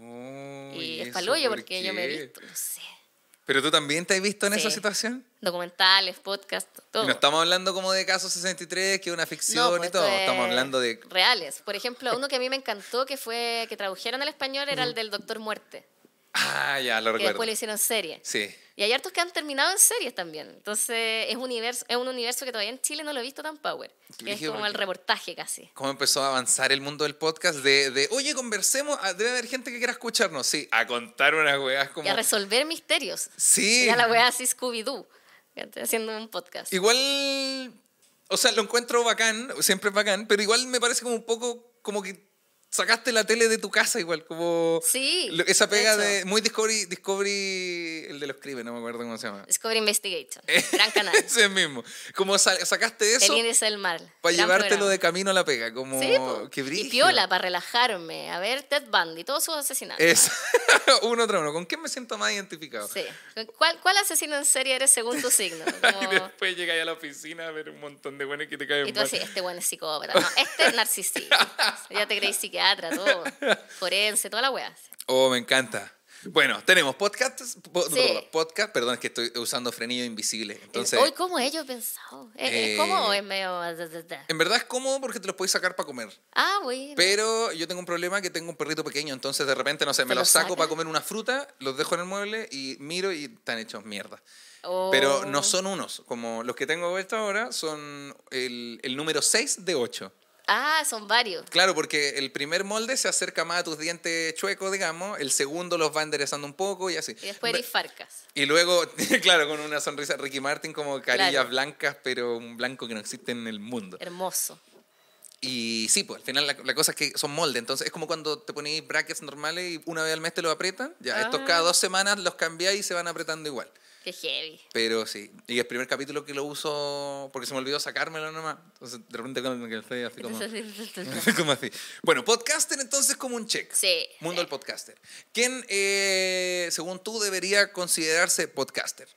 Oh, Y es eso palollo por porque yo me he visto, no sé, ¿Pero tú también te has visto en esa Sí. situación? documentales, podcast, todo. Y no estamos hablando como de Caso 63, que es una ficción No, pues y todo. es Estamos hablando de... reales. Por ejemplo, uno que a mí me encantó que fue que tradujeron al español era el del Doctor Muerte, Ah, ya, lo que recuerdo. después lo hicieron serie. Sí. Y hay hartos que han terminado en series también. Entonces, es, universo, es un universo que todavía en Chile no lo he visto tan power. Que es como el reportaje casi. ¿Cómo empezó a avanzar el mundo del podcast? De, de oye, conversemos, ah, debe haber gente que quiera escucharnos. Sí, a contar unas weas como... Y a resolver misterios. Sí. Y a la wea así Scooby-Doo. Haciendo un podcast. Igual, o sea, lo encuentro bacán, siempre es bacán, pero igual me parece como un poco como que sacaste la tele de tu casa igual, como Sí, esa pega de, muy Discovery, Discovery, el de los crímenes, no me acuerdo cómo se llama. Discovery Investigation. Gran canal. Ese mismo. Como sa- sacaste eso El del mar. para llevártelo programa. de camino a la pega, como Sí, po. que y piola para relajarme. A ver, Ted Bundy, todos sus asesinatos. Es uno tras uno. ¿Con quién me siento más identificado? Sí. ¿Cuál, ¿Cuál asesino en serie eres según tu signo? Y después llegáis a la oficina a ver un montón de buenos que te caen Y tú mal. así, este buen es psicópata. No, este es narcisista. Ya te creí psiquiatra, todo. Forense, toda la weá. Oh, me encanta. Bueno, tenemos podcasts, po- Sí. podcast, perdón, es que estoy usando frenillo invisible. Entonces, Hoy, ¿cómo ellos he pensado? ¿Es, Eh, es como o es medio.? en verdad es cómodo porque te los puedes sacar para comer. Ah, bueno. Pero yo tengo un problema que tengo un perrito pequeño, entonces de repente, no sé, me ¿Te los saco para comer una fruta, los dejo en el mueble y miro y están hechos mierda. Oh. Pero no son unos, como los que tengo puesto ahora son el, el número 6 de 8. Ah, son varios. Claro, porque el primer molde se acerca más a tus dientes chuecos, digamos, el segundo los va enderezando un poco y así. Y después eres farcas. Y luego, claro, con una sonrisa Ricky Martin como carillas Claro. blancas, pero un blanco que no existe en el mundo. Hermoso. Y sí, pues al final la, la cosa es que son moldes. Entonces es como cuando te ponéis brackets normales y una vez al mes te los aprietan. Ya, estos Ah. cada dos semanas los cambiáis y se van apretando igual. Qué heavy. Pero sí. Y el primer capítulo que lo uso porque se me olvidó sacármelo nomás. Entonces de repente como que estoy así como... como así. Bueno, podcaster entonces como un check. Sí. Mundo del podcaster. ¿Quién, eh, según tú, debería considerarse podcaster?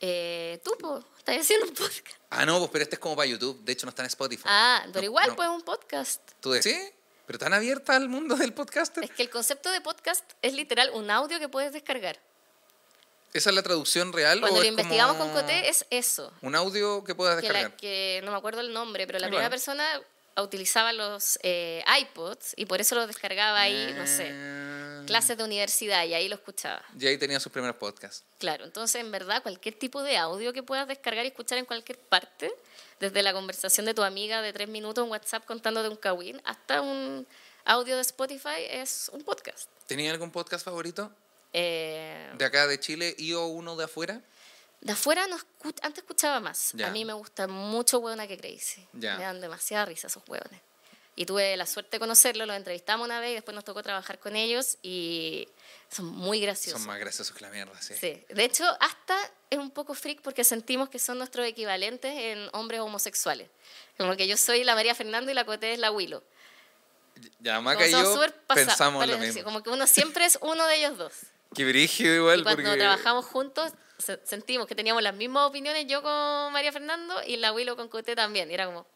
Eh, tú, po, estás haciendo un podcast. Ah, no, pues pero este es como para YouTube. De hecho, no está en Spotify. Ah, pero No, igual, no. pues un podcast. ¿Tú de- ¿Sí? ¿Pero tan abierta al mundo del podcaster? Es que el concepto de podcast es literal un audio que puedes descargar. ¿Esa es la traducción real? Cuando o lo es investigamos como con Coté es eso. Un audio que puedas Que, descargar. la, que no me acuerdo el nombre, pero la primera persona utilizaba los eh, iPods y por eso lo descargaba ahí, no sé, Ah. clases de universidad y ahí lo escuchaba. Y ahí tenía sus primeros podcasts. Claro, entonces en verdad cualquier tipo de audio que puedas descargar y escuchar en cualquier parte, desde la conversación de tu amiga de tres minutos en WhatsApp contándote un kawin, hasta un audio de Spotify es un podcast. ¿Tenía algún podcast favorito? Eh, ¿De acá de Chile y o uno de afuera? de afuera no escu- antes escuchaba más. Ya. A mí me gusta mucho Hueona que Crazy. Ya. Me dan demasiada risa esos hueones. Y tuve la suerte de conocerlos, los entrevistamos una vez y después nos tocó trabajar con ellos y son muy graciosos. Son más graciosos que la mierda, sí. Sí. De hecho, hasta es un poco freak porque sentimos que son nuestros equivalentes en hombres homosexuales. Como que yo soy la María Fernanda y la Coté es la Willow. Ya, Maca y yo pensamos lo mismo. Como que uno siempre es uno de ellos dos. Qué brígido igual, Y cuando porque... trabajamos juntos se- sentimos que teníamos las mismas opiniones, yo con María Fernando y la Willow con Coté también. Y era como,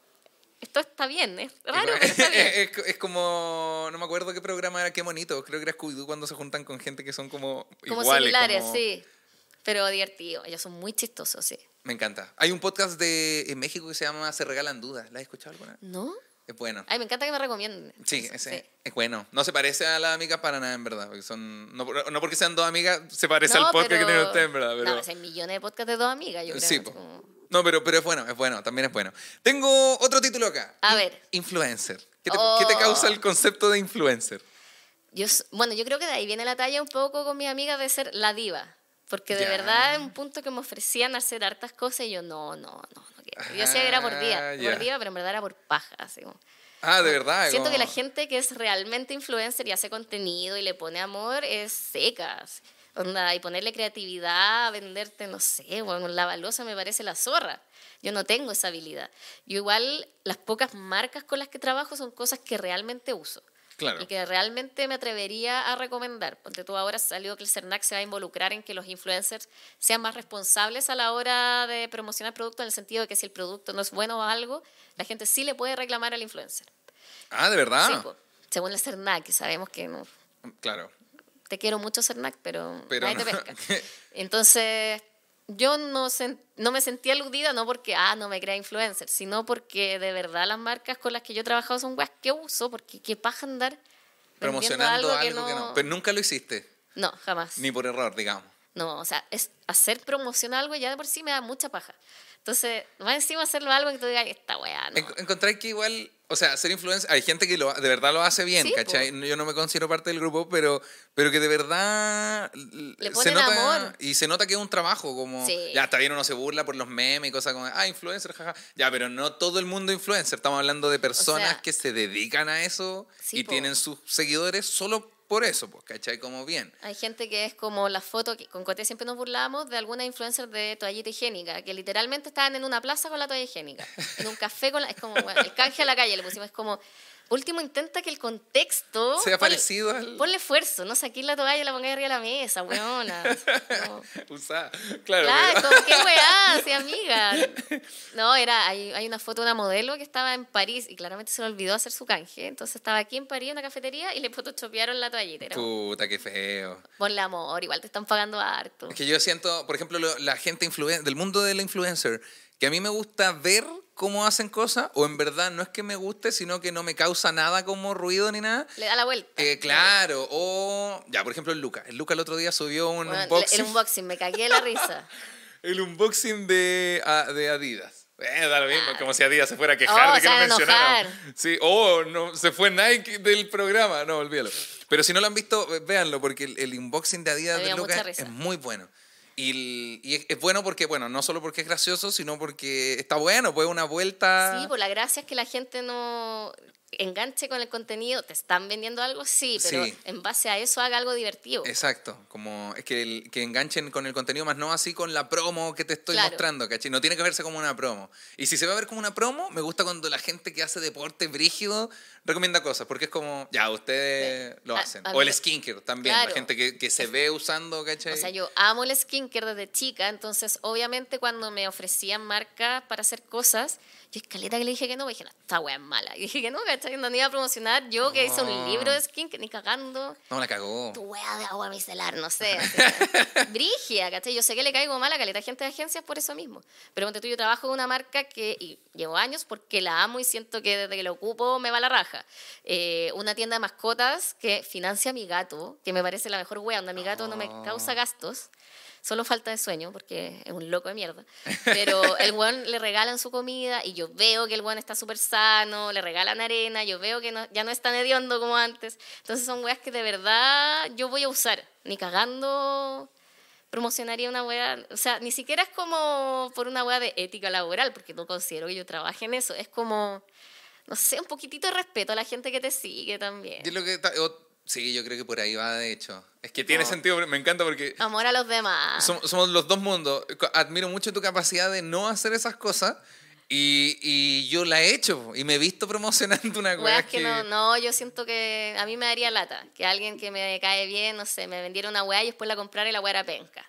esto está bien, es raro, pero está bien. es, es como, no me acuerdo qué programa era, qué bonito. Creo que era Scooby-Doo cuando se juntan con gente que son como Como iguales. similares, como- sí. Pero divertido. Ellos son muy chistosos, sí. Me encanta. Hay un podcast de en México que se llama Se Regalan Dudas. ¿La has escuchado alguna? ¿No? Es bueno. Ay, me encanta que me recomienden. Sí, ese es bueno. No se parece a las amigas para nada, en verdad. Porque son, no, no porque sean dos amigas se parece No, al podcast pero- que tiene usted, en verdad. Pero... No, hay millones de podcasts de dos amigas, yo creo. Sí, como- No, pero, pero es bueno, es bueno, también es bueno. Tengo otro título acá. A ver. Influencer. ¿Qué te, Oh. qué te causa el concepto de influencer? Yo, bueno, yo creo que de ahí viene la talla un poco con mi amiga de ser la diva. Porque de Ya. verdad es un punto que me ofrecían hacer hartas cosas y yo no, no, no, no quiero. Yo decía que era por Ah, día, ya. por día, pero en verdad era por paja. Así como. Ah, de verdad. Siento que la como- gente que es realmente influencer y hace contenido y le pone amor es seca. así. Onda, y ponerle creatividad, venderte, no sé, bueno, la balosa me parece la zorra. Yo no tengo esa habilidad. Yo igual, las pocas marcas con las que trabajo son cosas que realmente uso. Claro. Y que realmente me atrevería a recomendar. Porque tú ahora salió que el CERNAC se va a involucrar en que los influencers sean más responsables a la hora de promocionar productos, en el sentido de que si el producto no es bueno o algo, la gente sí le puede reclamar al influencer. Ah, de verdad. Sí, según el CERNAC, que sabemos que no, Claro. te quiero mucho CERNAC, pero, Pero nadie te no. pesca. Entonces, yo no, sen- no me sentí aludida, no porque, ah, no me crea influencer, sino porque de verdad las marcas con las que yo he trabajado son weas que uso, porque qué paja andar Promocionando algo, algo que, no. Pero nunca lo hiciste. No, jamás. Ni por error, digamos. No, o sea, es hacer promoción a algo ya de por sí me da mucha paja. Entonces, más encima hacerlo algo que tú digas, esta weá, no. En- Encontré que igual, o sea, ser influencer, hay gente que lo, de verdad lo hace bien, Sí, ¿cachai? Yo no me considero parte del grupo, pero, pero que de verdad Le se ponen nota, amor. y se nota que es un trabajo, como, Sí. ya está bien uno se burla por los memes y cosas como, ah, influencer, jaja, ya, pero no todo el mundo influencer, estamos hablando de personas sea, que se dedican a eso Sí, y po. tienen sus seguidores solo por eso, pues, ¿cachai? Como bien. Hay gente que es como la foto, que con Coté siempre nos burlábamos de alguna influencer de toallita higiénica, que literalmente estaban en una plaza con la toalla higiénica, en un café con la... Es como, bueno, el canje a la calle le pusimos, es como, último intenta que el contexto... Sea ponle- parecido al... Ponle esfuerzo, no saquís la toalla y la pongáis arriba de la mesa, weona. No. Usada. Claro, Claro, como, qué weá, sí, amiga. No, era, hay, hay una foto de una modelo que estaba en París y claramente se le olvidó hacer su canje. Entonces estaba aquí en París en una cafetería y le photoshopearon la toallita. Era Puta, qué feo. Ponle amor, igual te están pagando harto. Es que yo siento, por ejemplo, lo- la gente influen- del mundo del influencer, que a mí me gusta ver cómo hacen cosas, o en verdad no es que me guste, sino que no me causa nada como ruido ni nada. Le da la vuelta. Eh, claro, o ya, por ejemplo, el Luca. El Luca el otro día subió un Bueno, unboxing, el unboxing, me cagué la risa. el unboxing de, a- de Adidas. Eh, da lo mismo, como si a día se fuera a quejar Oh, de que a mencionaron. Sí, oh, no, se fue Nike del programa. No, olvídalo. Pero si no lo han visto, eh, véanlo, porque el, el unboxing de Adidas de Lucas es muy bueno. Y, y es, bueno porque, bueno, no solo porque es gracioso, sino porque está bueno, pues una vuelta. Sí, pues la gracia es que la gente no enganche con el contenido. ¿Te están vendiendo algo? Sí, pero Sí. en base a eso haga algo divertido. Exacto, como es que, el- que enganchen con el contenido, más no así con la promo que te estoy Claro. mostrando, ¿cachai? No tiene que verse como una promo. Y si se va a ver como una promo, me gusta cuando la gente que hace deporte brígido recomienda cosas, porque es como, ya, ustedes Sí. lo A- hacen. a o el skincare también, la gente que, que se ve usando, ¿cachai? O sea, yo amo el skincare desde chica, entonces obviamente cuando me ofrecían marcas para hacer cosas, yo escaleta que le dije que no, dije, no, esta wea es mala. Y dije que no, ¿cachai? No me iba a promocionar yo que hice un libro de skincare, ni cagando. No, la cagó. Tu wea de agua micelar, no sé. Brigia, ¿cachai? Yo sé que le caigo mal a caleta gente de agencias por eso mismo. Pero ponte tú, yo trabajo en una marca que y llevo años porque la amo y siento que desde que la ocupo me va la raja. Eh, una tienda de mascotas que financia a mi gato, que me parece la mejor wea, donde mi gato no me Oh. causa gastos. Solo falta de sueño, porque es un loco de mierda. Pero el weón le regalan su comida y yo veo que el weón está súper sano, le regalan arena, yo veo que no- ya no es tan hediondo como antes. Entonces son weas que de verdad yo voy a usar. Ni cagando promocionaría una wea. O sea, ni siquiera es como por una wea de ética laboral, porque no considero que yo trabaje en eso. Es como, no sé, un poquitito de respeto a la gente que te sigue también. Yo lo que sí, yo creo que por ahí va, de hecho. Es que tiene No. sentido, me encanta porque Amor a los demás. Som- somos los dos mundos. Admiro mucho tu capacidad de no hacer esas cosas. Y, y yo la he hecho y me he visto promocionando una Weas wea que, no, no, yo siento que a mí me daría lata. Que alguien que me cae bien, no sé, me vendiera una weá y después la comprara y la weá era penca.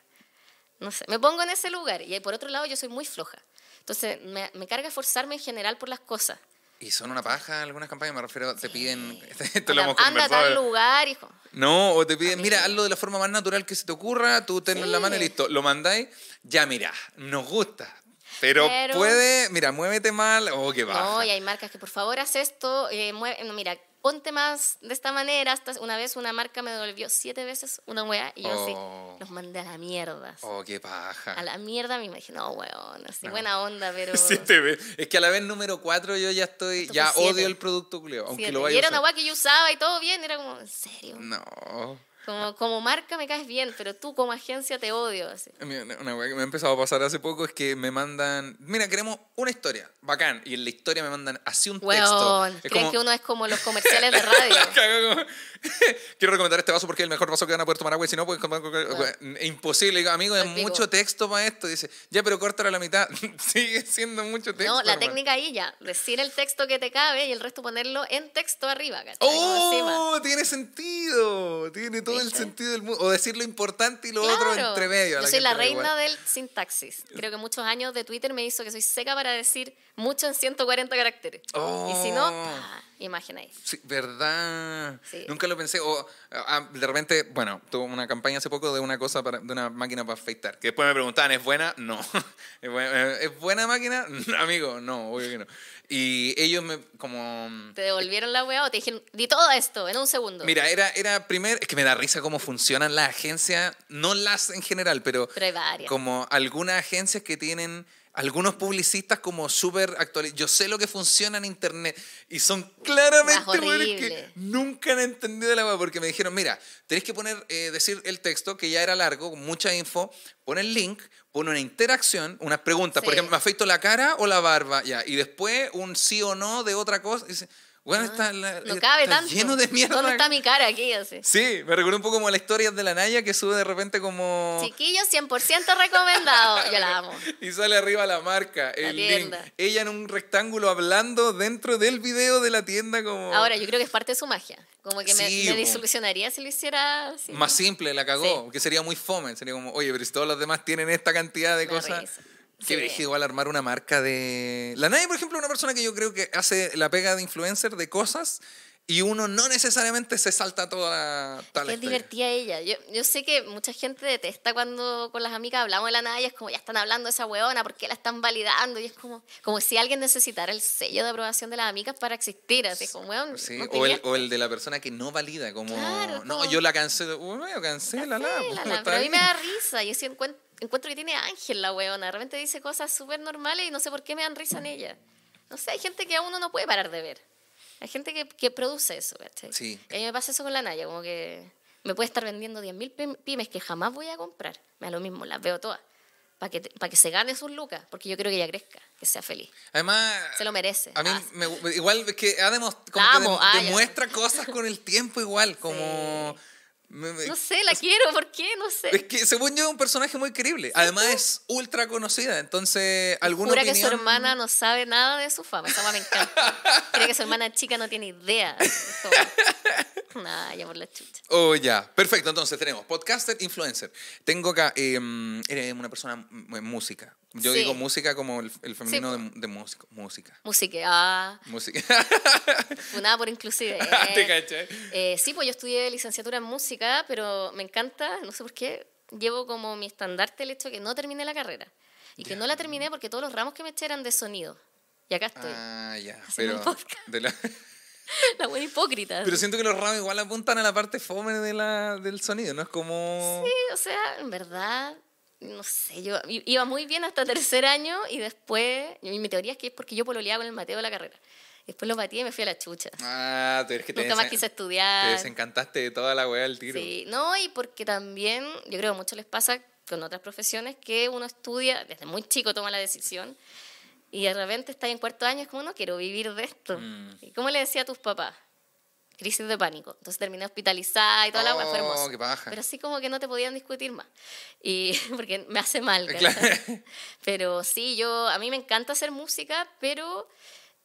No sé, me pongo en ese lugar. Y por otro lado, yo soy muy floja. Entonces, me, me carga esforzarme en general por las cosas. Y son una paja algunas campañas, me refiero, te piden, esto lo hemos anda a tal lugar, hijo. No, o te piden, mira, hazlo de la forma más natural que se te ocurra, tú tenlo en la mano y listo. Lo mandáis, ya mira, nos gusta. Pero, Pero- puede, mira, muévete mal, oh, qué baja. No, y hay marcas que por favor haz esto, eh, mueve- no, mira, ponte más de esta manera. Hasta una vez una marca me devolvió siete veces una weá y yo Oh. así, los mandé a la mierda. así. Oh, qué paja. A la mierda, me dije, no, weón, así, No. buena onda, pero... Sí, te ve. Es que a la vez número 4 yo ya estoy, Esto ya siete. odio el producto, Julio, aunque Siete. lo vaya y era una weá que yo usaba y todo bien, era como, en serio. No. Como, como marca me caes bien, pero tú como agencia te odio. Así. Una weá que me ha empezado a pasar hace poco es que me mandan, mira, queremos una historia, bacán, y en la historia me mandan así un texto. Es como- que uno es como los comerciales de radio. Quiero recomendar este vaso porque es el mejor vaso que van a poder tomar agua y si no, pues. Es imposible. Digo, amigo, es mucho texto para esto. Dice, ya, pero córtalo a la mitad. Sigue siendo mucho texto. No, la hermano. técnica ahí ya, decir el texto que te cabe y el resto ponerlo en texto arriba, ¿cachai? ¡Oh! Tiene sentido. Tiene todo el sentido del mundo. O decir lo importante y lo otro entre medio. Yo soy la reina igual. del sintaxis. Creo que muchos años de Twitter me hizo que soy seca para decir mucho en 140 caracteres. Y si no, Oh. pa, imagináis. Sí, verdad. Sí. Nunca lo pensé. O ah, de repente, bueno, tuve una campaña hace poco de una cosa para, de una máquina para afeitar. Que después me preguntaban, ¿es buena? No. ¿Es buena, ¿es buena máquina? Amigo, no, obvio que no. Y ellos me como Te devolvieron la weá o te dijeron, di todo esto en un segundo. Mira, era, era primer, es que me da risa cómo funcionan las agencias, no las en general, pero, Pero hay varias. como algunas agencias que tienen algunos publicistas como súper actuales. Yo sé lo que funciona en internet y son claramente weones que nunca han entendido la web porque me dijeron, mira, tenés que poner, eh, decir el texto que ya era largo, con mucha info, pon el link, pon una interacción, unas preguntas, por Sí. ejemplo, ¿me afeito la cara o la barba? Ya, y después un sí o no de otra cosa. Y dice, bueno, está, la- Ah, no está cabe tanto. lleno de mierda. ¿Dónde está mi cara aquí? Así. Sí, me recuerda un poco como la historia de la Naya que sube de repente como... Chiquillos, 100% recomendado. Yo la amo. Y sale arriba la marca, La el link. Ella en un rectángulo hablando dentro del video de la tienda como... Ahora, yo creo que es parte de su magia. Como que me, Sí, disolucionaría si lo hiciera así. Más simple, la cagó, que sería muy fome. Sería como, oye, pero si todos los demás tienen esta cantidad de Me cosas... Qué brígido igual armar una marca de... La Naya, por ejemplo, es una persona que yo creo que hace la pega de influencer de cosas y uno no necesariamente se salta toda Es divertida ella. Yo, yo sé que mucha gente detesta cuando con las amigas hablamos de la Naya, es como ya están hablando de esa weona, ¿por qué la están validando? Y es como, como si alguien necesitara el sello de aprobación de las amigas para existir. Así como, weón, Sí, no o, el, o el de la persona que no valida, como, Claro, no, como- yo la cancelo, bueno, cancélala. Célala, está pero a mí me da risa. Yo sí encuent- encuentro que tiene ángel la weona. De repente dice cosas súper normales y no sé por qué me dan risa en ella. No sé, hay gente que a uno no puede parar de ver. Hay gente que, que produce eso, ¿cachai? Sí. Y a mí me pasa eso con la Naya, como que me puede estar vendiendo 10.000 pymes que jamás voy a comprar. Me da lo mismo, las veo todas. Para que, para que se gane sus lucas, porque yo creo que ella crezca, que sea feliz. Además, Se lo merece. a mí Ah, me, igual es que ha demos- como que ya. demuestra cosas con el tiempo igual, como... me- me- no sé, la quiero, ¿por qué? No sé. Es que según yo es un personaje muy creíble. Además es ultra conocida, entonces alguna Jura que opinión... su hermana no sabe nada de su fama. Esa me encanta. Cree que su hermana chica no tiene idea. Es Nah, ya por la chucha. Oh, ya. Perfecto, entonces tenemos podcaster, influencer. Tengo acá, eh, eres una persona en música. Yo Sí. digo música como el, el femenino po. de, de músico. Música. Música. Ah, Música. nada por inclusive. Te Eh, cachai. eh, sí, pues yo estudié licenciatura en música, pero me encanta, no sé por qué, llevo como mi estandarte el hecho de que no terminé la carrera. Y que no la terminé porque todos los ramos que me eché eran de sonido. Y acá estoy. Ah, ya. Haciendo Pero, de la- La buena hipócrita. pero siento que los ramos igual apuntan a la parte fome de la, del sonido, ¿no? Es como... Sí, o sea, en verdad, no sé, yo iba muy bien hasta tercer año y después, y mi teoría es que es porque yo pololeaba con el Mateo de la carrera. Después lo batí y me fui a la chucha. Ah, tú eres que te, Nunca más desen- quise te estudiar. desencantaste de toda la weá del tiro. Sí, no, y porque también, yo creo que mucho les pasa con otras profesiones que uno estudia, desde muy chico toma la decisión y de repente está en cuarto año, es como, no quiero vivir de esto. Mm. ¿Y cómo le decía a tus papás? Crisis de pánico. Entonces terminé hospitalizada y toda la agua fue Oh, hermoso. qué paja. Pero así como que no te podían discutir más. Y porque me hace mal. Claro. ¿cachai? Pero sí, yo, a mí me encanta hacer música, pero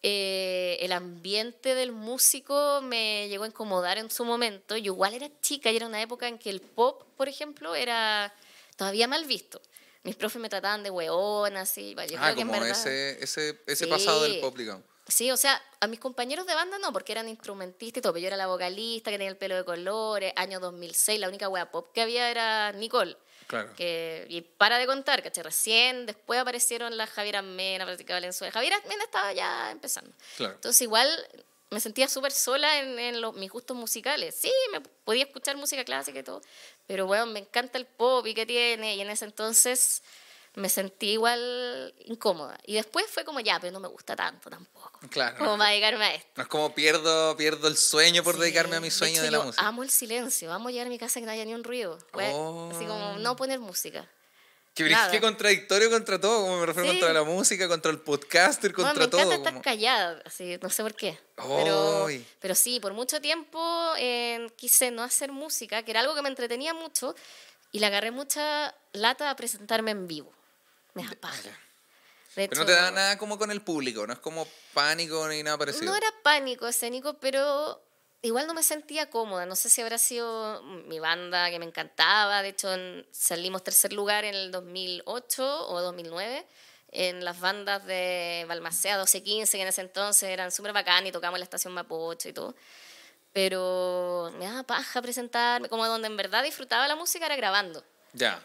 eh, el ambiente del músico me llegó a incomodar en su momento. Yo igual era chica y era una época en que el pop, por ejemplo, era todavía mal visto. Mis profes me trataban de weona, así. Yo ah, creo que en como verdad... ese, ese, ese Sí. pasado del pop, digamos. Sí, o sea, a mis compañeros de banda no, porque eran instrumentistas y todo, pero yo era la vocalista que tenía el pelo de colores, año 2006, la única wea pop que había era Nicole. Claro. Que, y para de contar, ¿cachai? Recién, después aparecieron las Javiera Mena, Francisca Valenzuela. Javiera Mena estaba ya empezando. Claro. Entonces igual me sentía súper sola en, en los, mis gustos musicales. Sí, me podía escuchar música clásica y todo, pero bueno, me encanta el pop y que tiene, y en ese entonces me sentí igual incómoda. Y después fue como, ya, pero no me gusta tanto tampoco. Claro. Como para dedicarme a esto. No es como pierdo, pierdo el sueño por Sí. dedicarme a mi sueño hecho, de, la yo música. amo el silencio, amo llegar a mi casa que no haya ni un ruido. Wea, Así como Oh. no poner música. Qué, qué contradictorio contra todo, como me refiero Sí. contra la música, contra el podcaster, contra me encanta todo. estar como- callada, así, no sé por qué. Pero, pero sí, por mucho tiempo eh, quise no hacer música, que era algo que me entretenía mucho, y le agarré mucha lata a presentarme en vivo. Me da paja. De Pero no te da nada como con el público, no es como pánico ni nada parecido. No era pánico escénico, pero igual no me sentía cómoda. No sé si habrá sido mi banda que me encantaba. De hecho, en- salimos tercer lugar en el 2008 o 2009 en las bandas de Balmacea 1215, que en ese entonces eran súper bacán y tocamos en la estación Mapocho y todo. Pero me daba paja presentarme, como donde en verdad disfrutaba la música era grabando. Ya.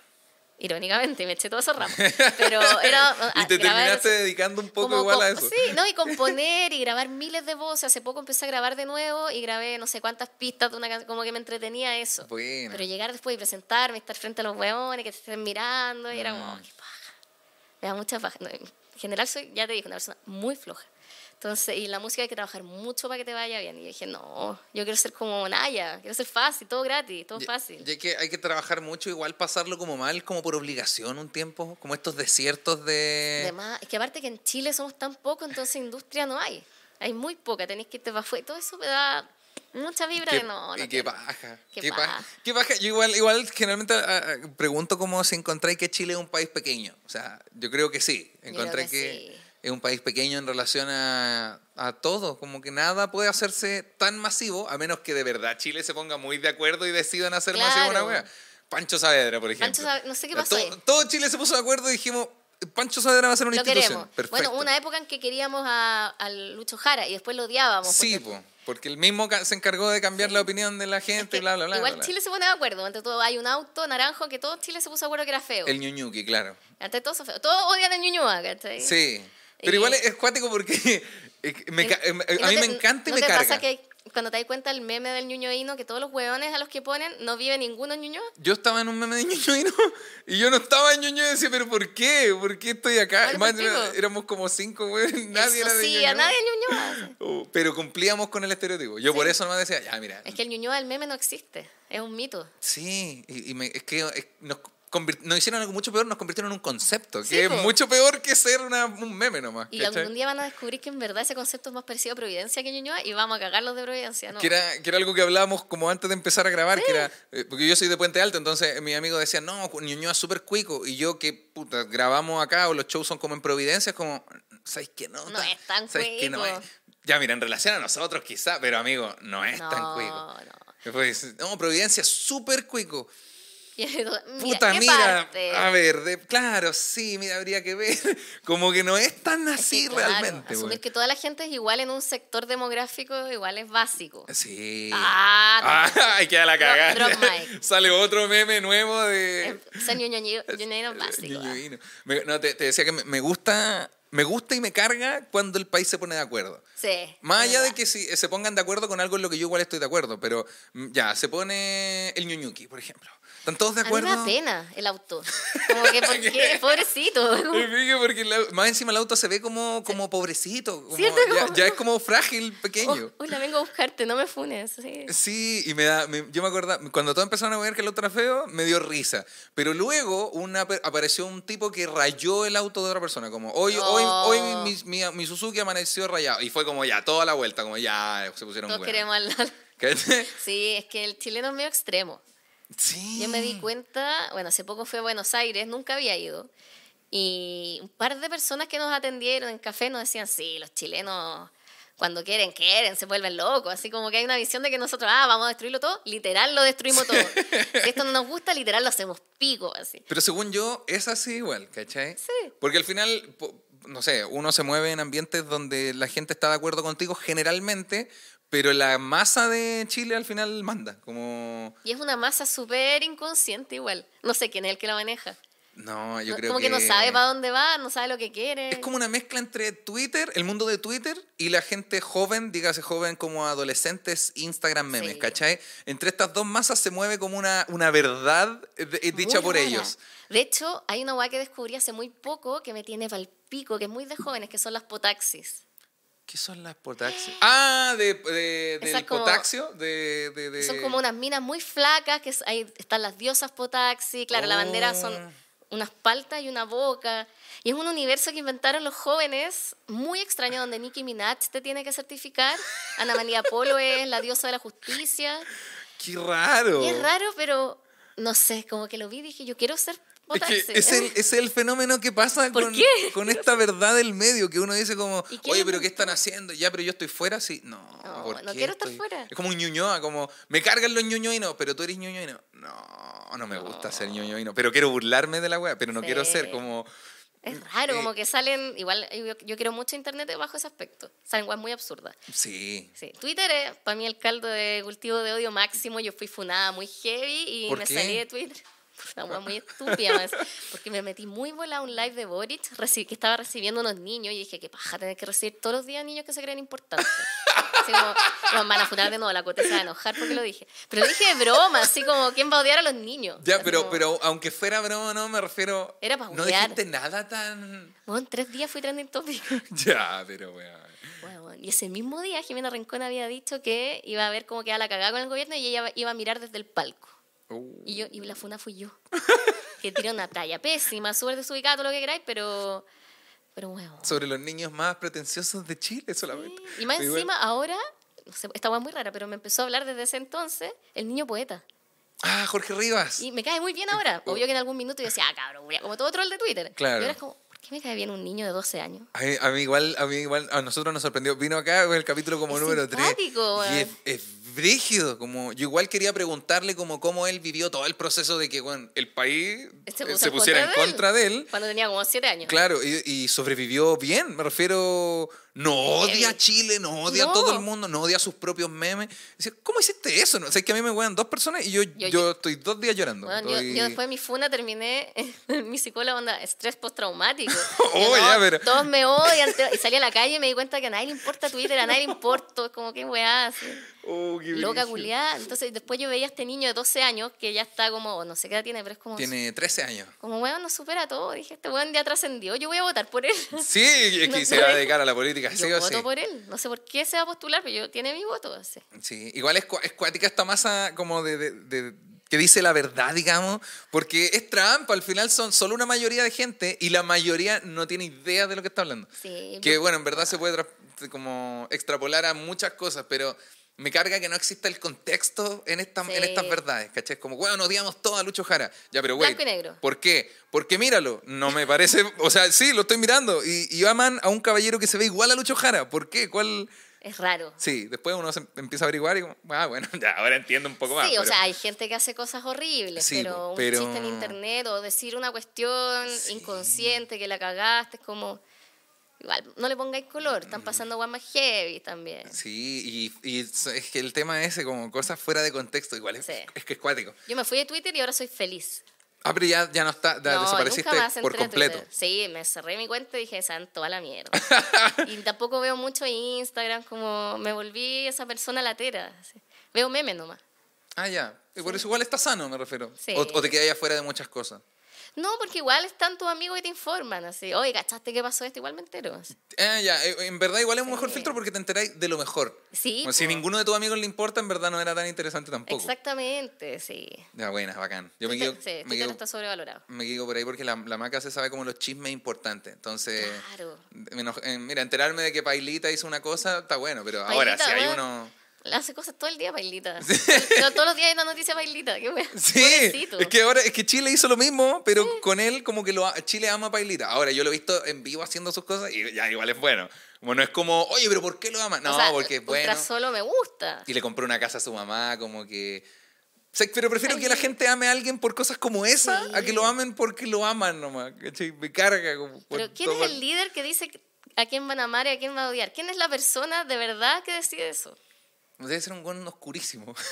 Irónicamente, me eché todos esos ramos. Pero era. Y te grabar- terminaste dedicando un poco como igual a eso. Sí, ¿no? Y componer y grabar miles de voces. Hace poco empecé a grabar de nuevo y grabé no sé cuántas pistas de una canción, como que me entretenía eso. Buena. Pero llegar después y presentarme, estar frente a los weones que te estén mirando, y era como, Mm. oh, qué paja. Me da mucha paja. No, en general soy, ya te dije, una persona muy floja. Entonces, y la música hay que trabajar mucho para que te vaya bien. Y dije, no, yo quiero ser como Naya, quiero ser fácil, todo gratis, todo Y- fácil. Y hay que, hay que trabajar mucho, igual pasarlo como mal, como por obligación un tiempo, como estos desiertos de... Además, es que aparte que en Chile somos tan poco, entonces industria no hay. Hay muy poca, tenéis que irte para afuera. Todo eso me da mucha vibra Qué- de no. no y qué baja. Qué paja. Qué paja. Yo igual, igual generalmente ah, pregunto cómo si encontráis que Chile es un país pequeño. O sea, yo creo que sí. Encontré que que, sí. Es un país pequeño en relación a, a todo. Como que nada puede hacerse tan masivo, a menos que de verdad Chile se ponga muy de acuerdo y decidan hacer masivo una wea. Pancho Saavedra, por ejemplo. Pancho Saavedra- no sé qué pasó todo, ahí. todo Chile se puso de acuerdo y dijimos, Pancho Saavedra va a ser una Lo institución. Bueno, una época en que queríamos a, al Lucho Jara y después lo odiábamos. Sí, porque- po, porque el mismo se encargó de cambiar la opinión de la es gente, que bla, bla, bla. Igual bla, bla. Chile se pone de acuerdo. Ante todo, hay un auto naranjo que todo Chile se puso de acuerdo que era feo. El ñuñuki, claro. Ante todo, feo. Todos odian a Ñuñoa, ¿cachai? Sí. Pero igual es, cuático porque me eh, a no mí te- me encanta y ¿no me te carga. pasa que cuando te das cuenta el meme del ñuñoíno, que todos los hueones a los que ponen no vive ninguno Ñuñoa. Yo estaba en un meme de Ñuñoino y yo no estaba en Ñuñoa y decía, pero ¿por qué? ¿Por qué estoy acá? Además, éramos como cinco, güey. Nadie Eso era de sí, Ñuñoa. a nadie en Ñuñoa. Oh, Pero cumplíamos con el estereotipo. Yo por eso nomás decía, ya, mira. Es que el Ñuñoa del meme no existe, es un mito. Sí, y, y me- es que es- nos, nos hicieron algo mucho peor, nos convirtieron en un concepto, Sí, que es po. mucho peor que ser una- un meme nomás. Y ¿cachai? algún día van a descubrir que en verdad ese concepto es más parecido a Providencia que Ñuñoa y vamos a cagarlos de Providencia, ¿no? Que era, que era algo que hablábamos como antes de empezar a grabar, que era, eh, porque yo soy de Puente Alto, entonces mi amigo decía, no, Ñuñoa es súper cuico, y yo que, puta, grabamos acá o los shows son como en Providencia, es como, ¿sabes qué? No, No es tan ¿sabes qué? No cuico. es- Ya, mira, en relación a nosotros quizá, pero amigo, no es tan No, cuico. no. Después, no, Providencia es súper cuico. Y Puta, ¿qué mira, parte? a ver, de- claro, sí, mira, habría que ver. Como que no es tan así claro, realmente. Asumir que toda la gente es igual en un sector demográfico, igual es básico. Sí. Ah, Ah, hay que a la cagada. drop. Sale otro meme nuevo de. Ser ñoñoño es básico. ah. No, te, te decía que me, gusta. Me gusta y me carga cuando el país se pone de acuerdo. Sí. Más allá de que si, se pongan de acuerdo con algo en lo que yo igual estoy de acuerdo, pero mm, ya, se pone el ñuñuki, por ejemplo. ¿Están todos de A mí acuerdo? me da pena el auto. Como que, ¿por qué? Pobrecito. porque el au- más encima el auto se ve como, como pobrecito. como- ¿Cierto? ya, ya es como frágil, pequeño. Oh, hola, vengo a buscarte, no me funes. Sí. Sí, y me da, me- yo me acuerdo, cuando todos empezaron a ver que el auto era feo, me dio risa. Pero luego una, apareció un tipo que rayó el auto de otra persona, como hoy, hoy, Oh. hoy mi, mi- mi Suzuki amaneció rayado. Y fue como ya, toda la vuelta, como ya se pusieron Todos queremos al... Sí, es que el chileno es medio extremo. Sí. Yo me di cuenta, bueno, hace poco fui a Buenos Aires, nunca había ido. Y un par de personas que nos atendieron en café nos decían, sí, los chilenos cuando quieren, quieren, se vuelven locos. Así como que hay una visión de que nosotros, ah, vamos a destruirlo todo. Literal lo destruimos todo. si esto no nos gusta, literal lo hacemos pico, así. Pero según yo, es así igual, ¿cachai? Sí. Porque al final, no sé, uno se mueve en ambientes donde la gente está de acuerdo contigo generalmente, pero la masa de Chile al final manda. Como, Y es una masa súper inconsciente igual. No sé quién es el que la maneja. no, yo No- creo como que... no sabe para dónde va, no sabe lo que quiere. Es como una mezcla entre Twitter, el mundo de Twitter, y la gente joven, dígase joven como adolescentes, Instagram memes, Sí. ¿cachai? Entre estas dos masas se mueve como una, una verdad eh, de- dicha Muy por rara. ellos. De hecho, hay una guay que descubrí hace muy poco que me tiene pal pico, que es muy de jóvenes, que son las potaxis. ¿Qué son las potaxios? Ah, de, de- del como- potaxio, de, de- de- Son como unas minas muy flacas, que ahí están las diosas potaxi, claro, la bandera Oh. son unas paltas y una boca. Y es un universo que inventaron los jóvenes, muy extraño, donde Nicki Minaj te tiene que certificar, Ana María Polo es la diosa de la justicia. ¡Qué raro! Y es raro, pero no sé, como que lo vi y dije, yo quiero ser Es, que es, el, es el fenómeno que pasa ¿Por con, con esta verdad del medio, que uno dice como, ¿Y qué oye, pero ¿qué están haciendo? Ya, pero yo estoy fuera, sí. No, No, ¿por no qué quiero estar estoy- fuera. Es como un ñuñoa, como, me cargan los ñuñoinos, pero tú eres ñuñoino. No, no me gusta ser ñuñoino, pero quiero burlarme de la wea, pero no quiero ser Sí. como... Es raro, Eh, como que salen, igual yo, yo quiero mucho internet bajo ese aspecto. Salen guas muy absurdas. Sí. Sí, Twitter es para mí el caldo de cultivo de odio máximo. Yo fui funada muy heavy y ¿Por me qué? salí de Twitter. Una hueá muy estúpida, más, porque me metí muy volada a un live de Boric que estaba recibiendo unos niños y dije que paja tener que recibir todos los días niños que se creen importantes. Así como, nos van a funar de nuevo, la cote se va a enojar porque lo dije. Pero lo dije de broma, así como, ¿quién va a odiar a los niños? Ya, Así pero, como, pero aunque fuera broma, no, me refiero... Era pa' No dijiste nada tan... Bueno, en tres días fui trending topic. Ya, pero weón. Bueno, bueno, y ese mismo día Jimena Rincón había dicho que iba a ver cómo quedaba la cagada con el gobierno y ella iba a mirar desde el palco. Uh. Y yo y la funa fui yo. que tiré una talla pésima, súper desubicada, todo lo que queráis, pero... Pero bueno. Sobre los niños más pretenciosos de Chile solamente. Y más encima, ahora, no sé, esta hueá es muy rara, pero me empezó a hablar desde ese entonces el niño poeta. Ah, Jorge Rivas. Y me cae muy bien ahora. Obvio que en algún minuto yo decía, ah, cabrón, como todo troll de Twitter. Claro. Y ahora es como, ¿por qué me cae bien un niño de 12 años? A mí, a mí igual, a mí igual, a nosotros nos sorprendió. Vino acá el capítulo como Es número 3. simpático, Y es, es brígido. Como, yo igual quería preguntarle como cómo él vivió todo el proceso de que bueno, el país Se eh, puso se en pusiera en contra de él. contra de él. Cuando tenía como 7 años. Claro, y, y sobrevivió bien, me refiero, no odia a Chile, no odia a todo el mundo, no odia a sus propios memes. ¿cómo hiciste eso? O sea, es que a mí me wean dos personas y yo, yo, Yo- estoy dos días llorando. Bueno, yo, Estoy- yo después de mi funa terminé mi psicóloga onda estrés postraumático. Oh, ya, pero- Todos me odian. Y salí a la calle y me di cuenta que a nadie le importa Twitter, a nadie le importa. Es como que weá, así. Oh, qué loca culiada. Entonces después yo veía a este niño de 12 años que ya está como, no sé qué edad tiene, pero es como, Tiene 13 años. como weón, no supera todo. Dije, este weón ya trascendió, yo voy a votar por él. Sí, es que No, se va a dedicar a la política, sí yo o voto sí. por él. No sé por qué se va a postular, pero yo tiene mi voto. Así. Sí, igual es, cua- es cuática esta masa como de, de- de- que dice la verdad, digamos, porque es trampa, al final son solo una mayoría de gente y la mayoría no tiene idea de lo que está hablando. Sí, Que bueno, en verdad se puede tra- como extrapolar a muchas cosas, pero me carga que no exista el contexto en, esta, en Sí. estas verdades, ¿cachai? Es Como, bueno, odiamos todo a Lucho Jara. Ya, pero güey. ¿por qué? Porque míralo, no me parece, o sea, sí, lo estoy mirando y, y aman a un caballero que se ve igual a Lucho Jara. ¿Por qué? ¿Cuál...? Es raro. Sí, después uno se empieza a averiguar y como, ah, bueno, ya, ahora entiendo un poco más. Sí, o pero- sea, hay gente que hace cosas horribles, Sí, pero, un pero- chiste en internet o decir una cuestión Sí. inconsciente que la cagaste es como. Igual, no le pongáis color, están pasando guas más heavy también. Sí, y, y es que el tema ese, como cosas fuera de contexto, igual es, Sí. es que es cuático. Yo me fui de Twitter y ahora soy feliz. Ah, pero ya, ya no está, ya no, desapareciste por completo. Sí, me cerré mi cuenta y dije, santo a la mierda. y tampoco veo mucho Instagram, como me volví esa persona latera. así. Veo memes nomás. Ah, ya. Y por eso igual está sano, me refiero. Sí. O, o te quedas afuera de muchas cosas. No, porque igual están tus amigos y te informan, así, oye, ¿cachaste qué pasó esto? Igual me entero. así. Ah, ya. Eh, En verdad igual es un mejor filtro porque te enteráis de lo mejor. Sí, Como si ninguno de tus amigos le importa, en verdad no era tan interesante tampoco. Exactamente, sí. Ya, buena, bacán. Yo me Twitter- quedo, sí, me Twitter quedo, está sobrevalorado. me quedo por ahí porque la, la maca se sabe como los chismes importantes. Entonces, Claro. me enoja- eh, mira, enterarme de que Pailita hizo una cosa está bueno, pero ahora si hay uno... Hace cosas todo el día, Pailita. Pero todos los días hay una noticia Pailita. Qué. Sí, Pobrecito. es que ahora es que Chile hizo lo mismo, pero con él como que lo Chile ama a Pailita. Ahora yo lo he visto en vivo haciendo sus cosas y ya igual es bueno. Como no es como, oye, pero ¿por qué lo ama? No, O sea, porque es bueno. Solo me gusta. Y le compró una casa a su mamá, como que. O sea, pero prefiero Ay. que la gente ame a alguien por cosas como esa Sí. a que lo amen porque lo aman nomás. ¿cachai? Me carga. Como, Pero ¿quién todo- es el líder que dice a quién van a amar y a quién van a odiar? ¿Quién es la persona de verdad que decide eso? Debe ser un buen oscurísimo.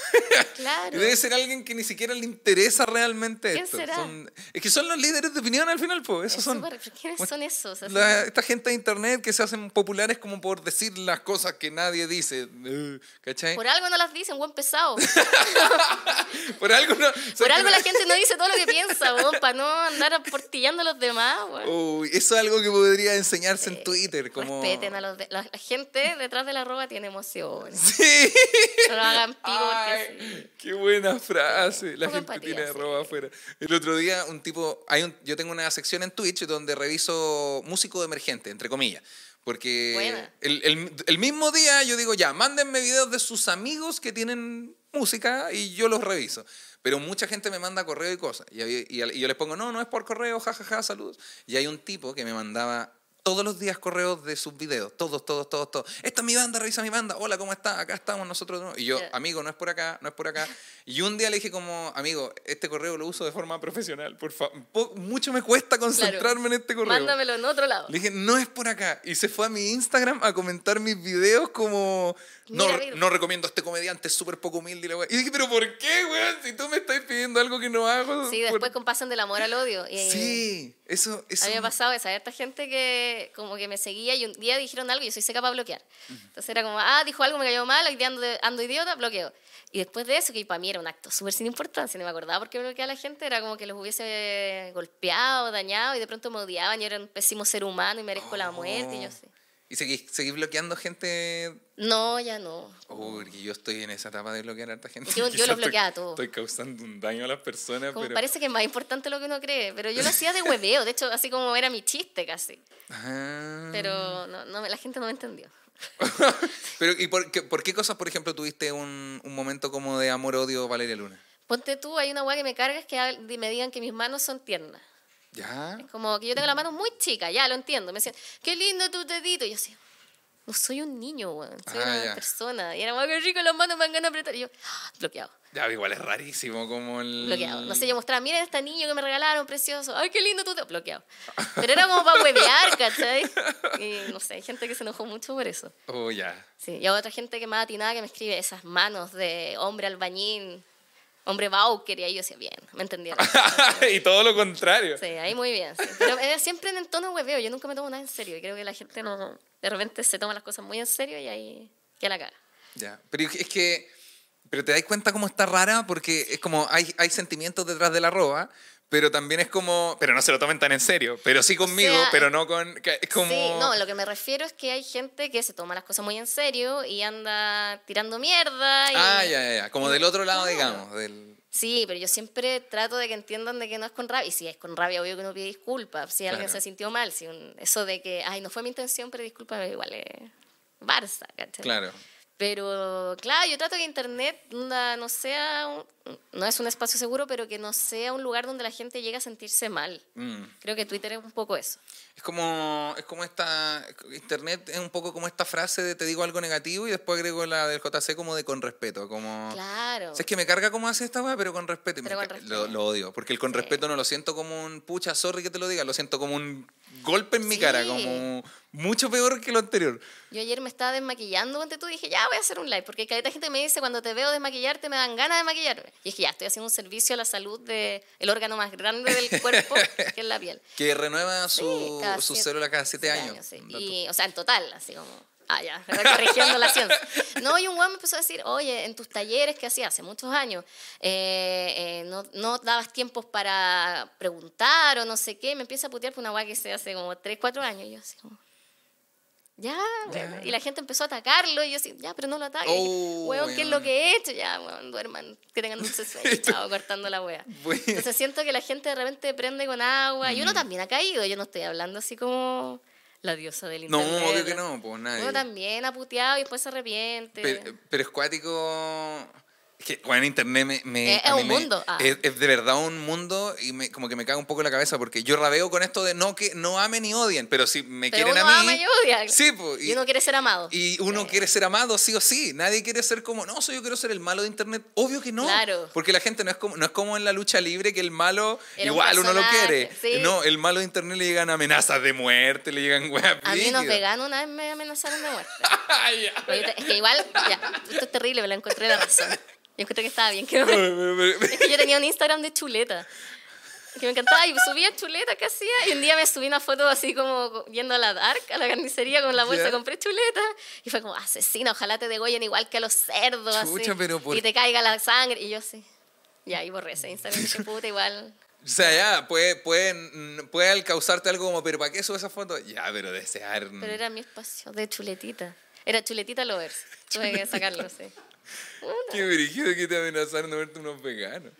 Claro. Debe ser alguien que ni siquiera le interesa realmente ¿Quién esto. será? Son- es que son los líderes de opinión al final, pues. Esos Es son. ¿Quiénes son esos? La- esta gente de internet que se hacen populares como por decir las cosas que nadie dice. eh, ¿Cachai? Por algo no las dicen, buen pesado. Por algo no. Por algo la gente no dice todo lo que piensa, para no andar aportillando a los demás. Uy, eso es algo que podría enseñarse en Twitter. Como... Respeten a los de- la, la gente detrás de la arroba tiene emociones. Sí. No lo hagan Ay, sí. qué buena frase. La gente empatía, tiene sí. arroba afuera. El otro día, un tipo. Hay un, yo tengo una sección en Twitch donde reviso músico emergente, entre comillas. Porque el, el- el mismo día yo digo, ya, mándenme videos de sus amigos que tienen música y yo los reviso. Pero mucha gente me manda correo y cosas. Y, había- y, y yo les pongo, no, no es por correo, jajaja, saludos. Y hay un tipo que me mandaba todos los días correos de sus videos, todos, todos, todos, todos. Esta es mi banda, revisa mi banda. Hola, ¿cómo está? Acá estamos nosotros. Y yo, Ya. amigo, no es por acá, no es por acá. Y un día le dije como, amigo, este correo lo uso de forma profesional, por favor. Mucho me cuesta concentrarme en este correo. Mándamelo en otro lado. Le dije, no es por acá. Y se fue a mi Instagram a comentar mis videos como, no, Mira, no recomiendo a este comediante, es súper poco humilde. Y, la. Y dije, pero ¿por qué, weón? Si tú me estás pidiendo algo que no hago. Sí, por- después con pasan del amor al odio. Y Sí, eso... eso A mí me ha pasado esa, esta gente que como que me seguía y un día dijeron algo y yo soy seca para bloquear. Entonces era como, ah, dijo algo, me cayó mal, hoy día ando, ando idiota, bloqueo. Y después de eso, que para mí era un acto súper sin importancia, no me acordaba por qué bloqueaba a la gente, era como que los hubiese golpeado, dañado y de pronto me odiaban, yo era un pésimo ser humano y merezco la muerte y yo sé. ¿Y seguís, seguís bloqueando gente? No, ya no. Uy, yo estoy en esa etapa de bloquear a harta gente. Yo- yo lo bloqueaba todo. Estoy causando un daño a las personas, Como pero... parece que es más importante lo que uno cree, pero yo lo hacía de hueveo, de hecho, así como era mi chiste casi. Ah. Pero no, no, la gente no me entendió. Pero, ¿y por qué, por qué cosas, por ejemplo, tuviste un, un momento como de amor-odio Valeria Luna? Ponte tú, hay una weá que me carga es que me digan que mis manos son tiernas. ¿Ya? Como que yo tengo la mano muy chica, ya lo entiendo. Me decían, qué lindo tu dedito. Y yo así, no soy un niño, weón, soy Ah, una ya. persona. Y era como, qué rico, las manos me van a apretar. Y yo, ¡ah! bloqueado, Ya, igual es rarísimo como el... bloqueado. No sé, yo mostraba, miren este niño que me regalaron, precioso. Ay, qué lindo tú, te-". bloqueado. Pero era como para huevear, ¿cachai? Y no sé, hay gente que se enojó mucho por eso. Oh, ya. Sí, y hay otra gente que más atinada que me escribe esas manos de hombre albañín, hombre Bauker, y ahí yo decía, bien, me entendieron. y todo lo contrario. Sí, ahí muy bien. sí. Pero era siempre en el tono hueveo, yo nunca me tomo nada en serio. Y creo que la gente no, de repente se toma las cosas muy en serio y ahí que la caga. Ya, pero es que, pero te das cuenta cómo está rara porque es como hay, hay sentimientos detrás de la roba, pero también es como, pero no se lo tomen tan en serio, pero sí conmigo, sea, pero no con, es como... Sí, no, lo que me refiero es que hay gente que se toma las cosas muy en serio y anda tirando mierda. Y... Ah, ya, ya, ya, como del otro lado, digamos, del... Sí, pero yo siempre trato de que entiendan de que no es con rabia. Y si es con rabia, obvio que uno pide disculpas. Si alguien se sintió mal, si un- eso de que, ay, no fue mi intención, pero discúlpame, igual es Barça, ¿cachai? Claro. Pero, claro, yo trato que Internet no sea, un- no es un espacio seguro, pero que no sea un lugar donde la gente llegue a sentirse mal. Mm. Creo que Twitter es un poco eso. Es como, es como esta, internet es un poco como esta frase de te digo algo negativo y después agrego la del JC como de con respeto, como... Claro. O sea, es que me carga cómo hace esta weá, pero con respeto. Pero con respeto. Lo, lo odio. Porque el con Sí. respeto no lo siento como un pucha, sorry que te lo diga. Lo siento como un golpe en mi Sí. cara. Como mucho peor que lo anterior. Yo ayer me estaba desmaquillando, antes tú dije, ya voy a hacer un live, porque cada gente me dice, cuando te veo desmaquillarte me dan ganas de maquillarme. Y es que ya estoy haciendo un servicio a la salud del órgano más grande del cuerpo, que es la piel. Que renueva su, Sí, cada sus siete- células cada siete, años. sí. Y, o sea, en total, así como. Ah, ya, corrigiendo la ciencia. No, y un weón me empezó a decir, oye, en tus talleres que hacía hace muchos años, eh, eh, no, no dabas tiempos para preguntar o no sé qué. Me empieza a putear por una weá que se hace como 3, 4 años. Y yo así como. Ya. Y la gente empezó a atacarlo y yo así, ya, pero no lo ataques. Oh, weón, ¿qué es lo que he hecho? Ya, weón, duerman, que tengan dulce sueño. Chao, cortando la wea. Bueno. Entonces siento que la gente de repente prende con agua y uno Mm. también ha caído. Yo no estoy hablando así como la diosa del No, internet. obvio que no, pues nadie. Uno también ha puteado y después se arrepiente. Pero, pero es cuático. Que, bueno, internet me. me- Es- un me- mundo, ah. Es, es de verdad un mundo y me, como que me caga un poco la cabeza porque yo rabeo con esto de no que no amen ni odien, pero si me Pero quieren uno a mí. ama y odia. Sí, pues. y, uno quiere ser amado. Y uno Sí. quiere ser amado sí o sí. Nadie quiere ser como, no, soy yo quiero ser el malo de internet. Obvio que no. Claro. Porque la gente no es como, no es como en la lucha libre que el malo Era un igual uno lo quiere. sí. No, el malo de internet le llegan amenazas de muerte, le llegan weas A mí unos veganos una vez me amenazaron de muerte. Te- es que igual, ya, esto es terrible, me lo encontré la razón. Yo encontré que estaba bien. Que me- es que yo tenía un Instagram de chuleta. Que me encantaba y subía chuleta que hacía. Y un día me subí una foto así como yendo a la Dark, a la carnicería con la bolsa, Ya. compré chuleta. Y fue como, asesina, ojalá te degollen igual que a los cerdos. Chucha, así, pero por- Y te caiga la sangre. Y yo sí. Y borré ese Instagram. Dije, puta, igual. O sea, ya, puede, puede, puede causarte algo como, pero ¿para qué sube esa foto? Ya, pero desear. Pero era mi espacio de chuletita. Era chuletita lovers. Tuve que sacarlo, sí. Qué brígido que te amenazaron de verte unos veganos.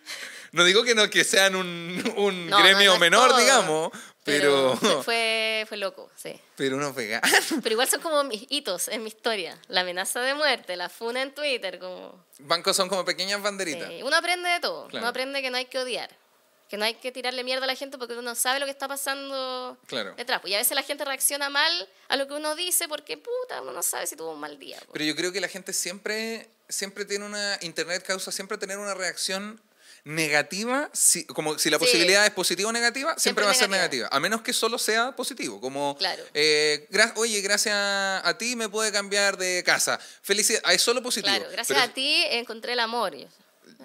No digo que no que sean un, un No, no, gremio no es menor, todo, digamos, pero, Fue, fue, fue loco, sí. pero unos veganos. Pero igual son como mis hitos en mi historia. La amenaza de muerte, la funa en Twitter, como... Bancos son como pequeñas banderitas. Sí, uno aprende de todo. Claro. Uno aprende que no hay que odiar. Que no hay que tirarle mierda a la gente porque uno sabe lo que está pasando Claro. detrás. Pues, y a veces la gente reacciona mal a lo que uno dice porque, puta, uno no sabe si tuvo un mal día. pues. Pero yo creo que la gente siempre, siempre tiene una. Internet causa siempre tener una reacción negativa, si, como si la Sí. posibilidad es positiva o negativa, siempre, Siempre va a ser negativa. a menos que solo sea positivo, como, Claro. eh, gra- oye, gracias a ti me puede cambiar de casa, felicidad, es solo positivo. Claro, gracias Pero- a ti encontré el amor.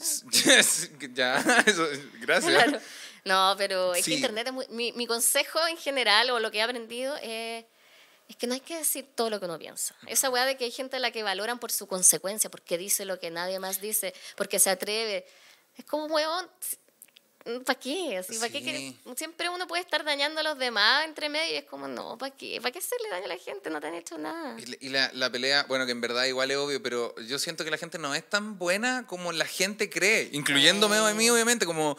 Ya, eso, gracias. Claro. No, pero es Sí. que Internet es muy... Mi, mi consejo en general, o lo que he aprendido, es, es que no hay que decir todo lo que uno piensa. Esa weá de que hay gente a la que valoran por su consecuencia, porque dice lo que nadie más dice, porque se atreve. Es como, weón, ¿para qué? Así, ¿para qué Sí. quieres? Siempre uno puede estar dañando a los demás entre medio y es como, no, ¿para qué? ¿Para qué hacerle daño a la gente? No te han hecho nada. Y la- Y la, la pelea, bueno, que en verdad igual es obvio, pero yo siento que la gente no es tan buena como la gente cree, incluyéndome a mí, obviamente, como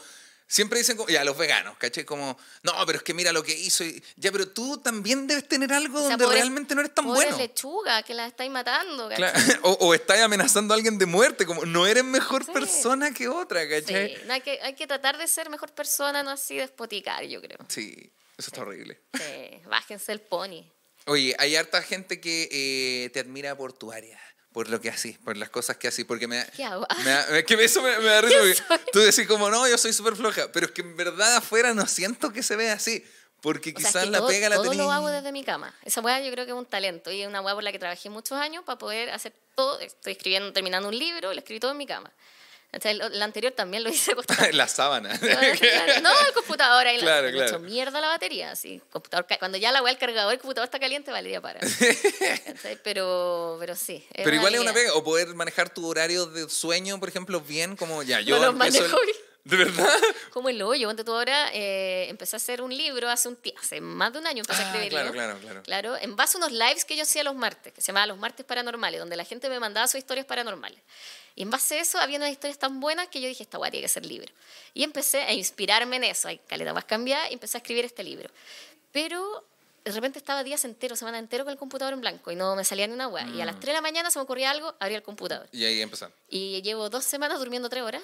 siempre dicen, como, ya, los veganos, ¿cachai? Como, no, pero es que mira lo que hizo, y, ya, pero tú también debes tener algo O sea, donde realmente no eres tan bueno. lechugas que las estáis matando, Claro, ¿cachai? O, o estás amenazando a alguien de muerte, como no eres mejor Sí. persona que otra, ¿cachai? Sí, no, hay, que, hay que tratar de ser mejor persona, no así despoticar, yo creo. Sí, eso está horrible. Sí, bájense el pony. Oye, hay harta gente que eh, te admira por tu área. Por lo que así, por las cosas que así, porque me ¿Qué hago? me da- es que eso me, me da risa, tú decís como, no, yo soy súper floja, pero es que en verdad afuera no siento que se vea así, porque O sea, quizás es que la todo, pega la todo tenés... lo hago desde mi cama. Esa weá yo creo que es un talento y es una weá por la que trabajé muchos años para poder hacer todo. Estoy escribiendo, terminando un libro lo escribí todo en mi cama. O sea, el anterior también lo hice la sábana. Claro, no, el computador ahí. Claro, le he hecho claro. mierda la batería. Así, computador, cuando ya la weá el cargador, el computador está caliente, valdría para. Pero, pero sí. Pero igual es una pega, o poder manejar tu horario de sueño, por ejemplo, bien, como ya, yo No lo empiezo manejo el-. ¿De verdad? Como el hoyo. Ponte tú ahora, eh, empecé a hacer un libro hace un hace más de un año empecé a Ah, escribirlo. claro, claro, claro. Claro, en base a unos lives que yo hacía los martes, que se llamaban los martes paranormales, donde la gente me mandaba sus historias paranormales. Y en base a eso había unas historias tan buenas que yo dije, esta guay tiene que ser libro. Y empecé a inspirarme en eso. Hay caleta más cambiada y empecé a escribir este libro. Pero de repente estaba días enteros, semana entero con el computador en blanco y no me salía ni una. Mm. Y a las 3 de la mañana se me ocurría algo, abría el computador. Y ahí empezamos. Y llevo dos semanas durmiendo tres horas.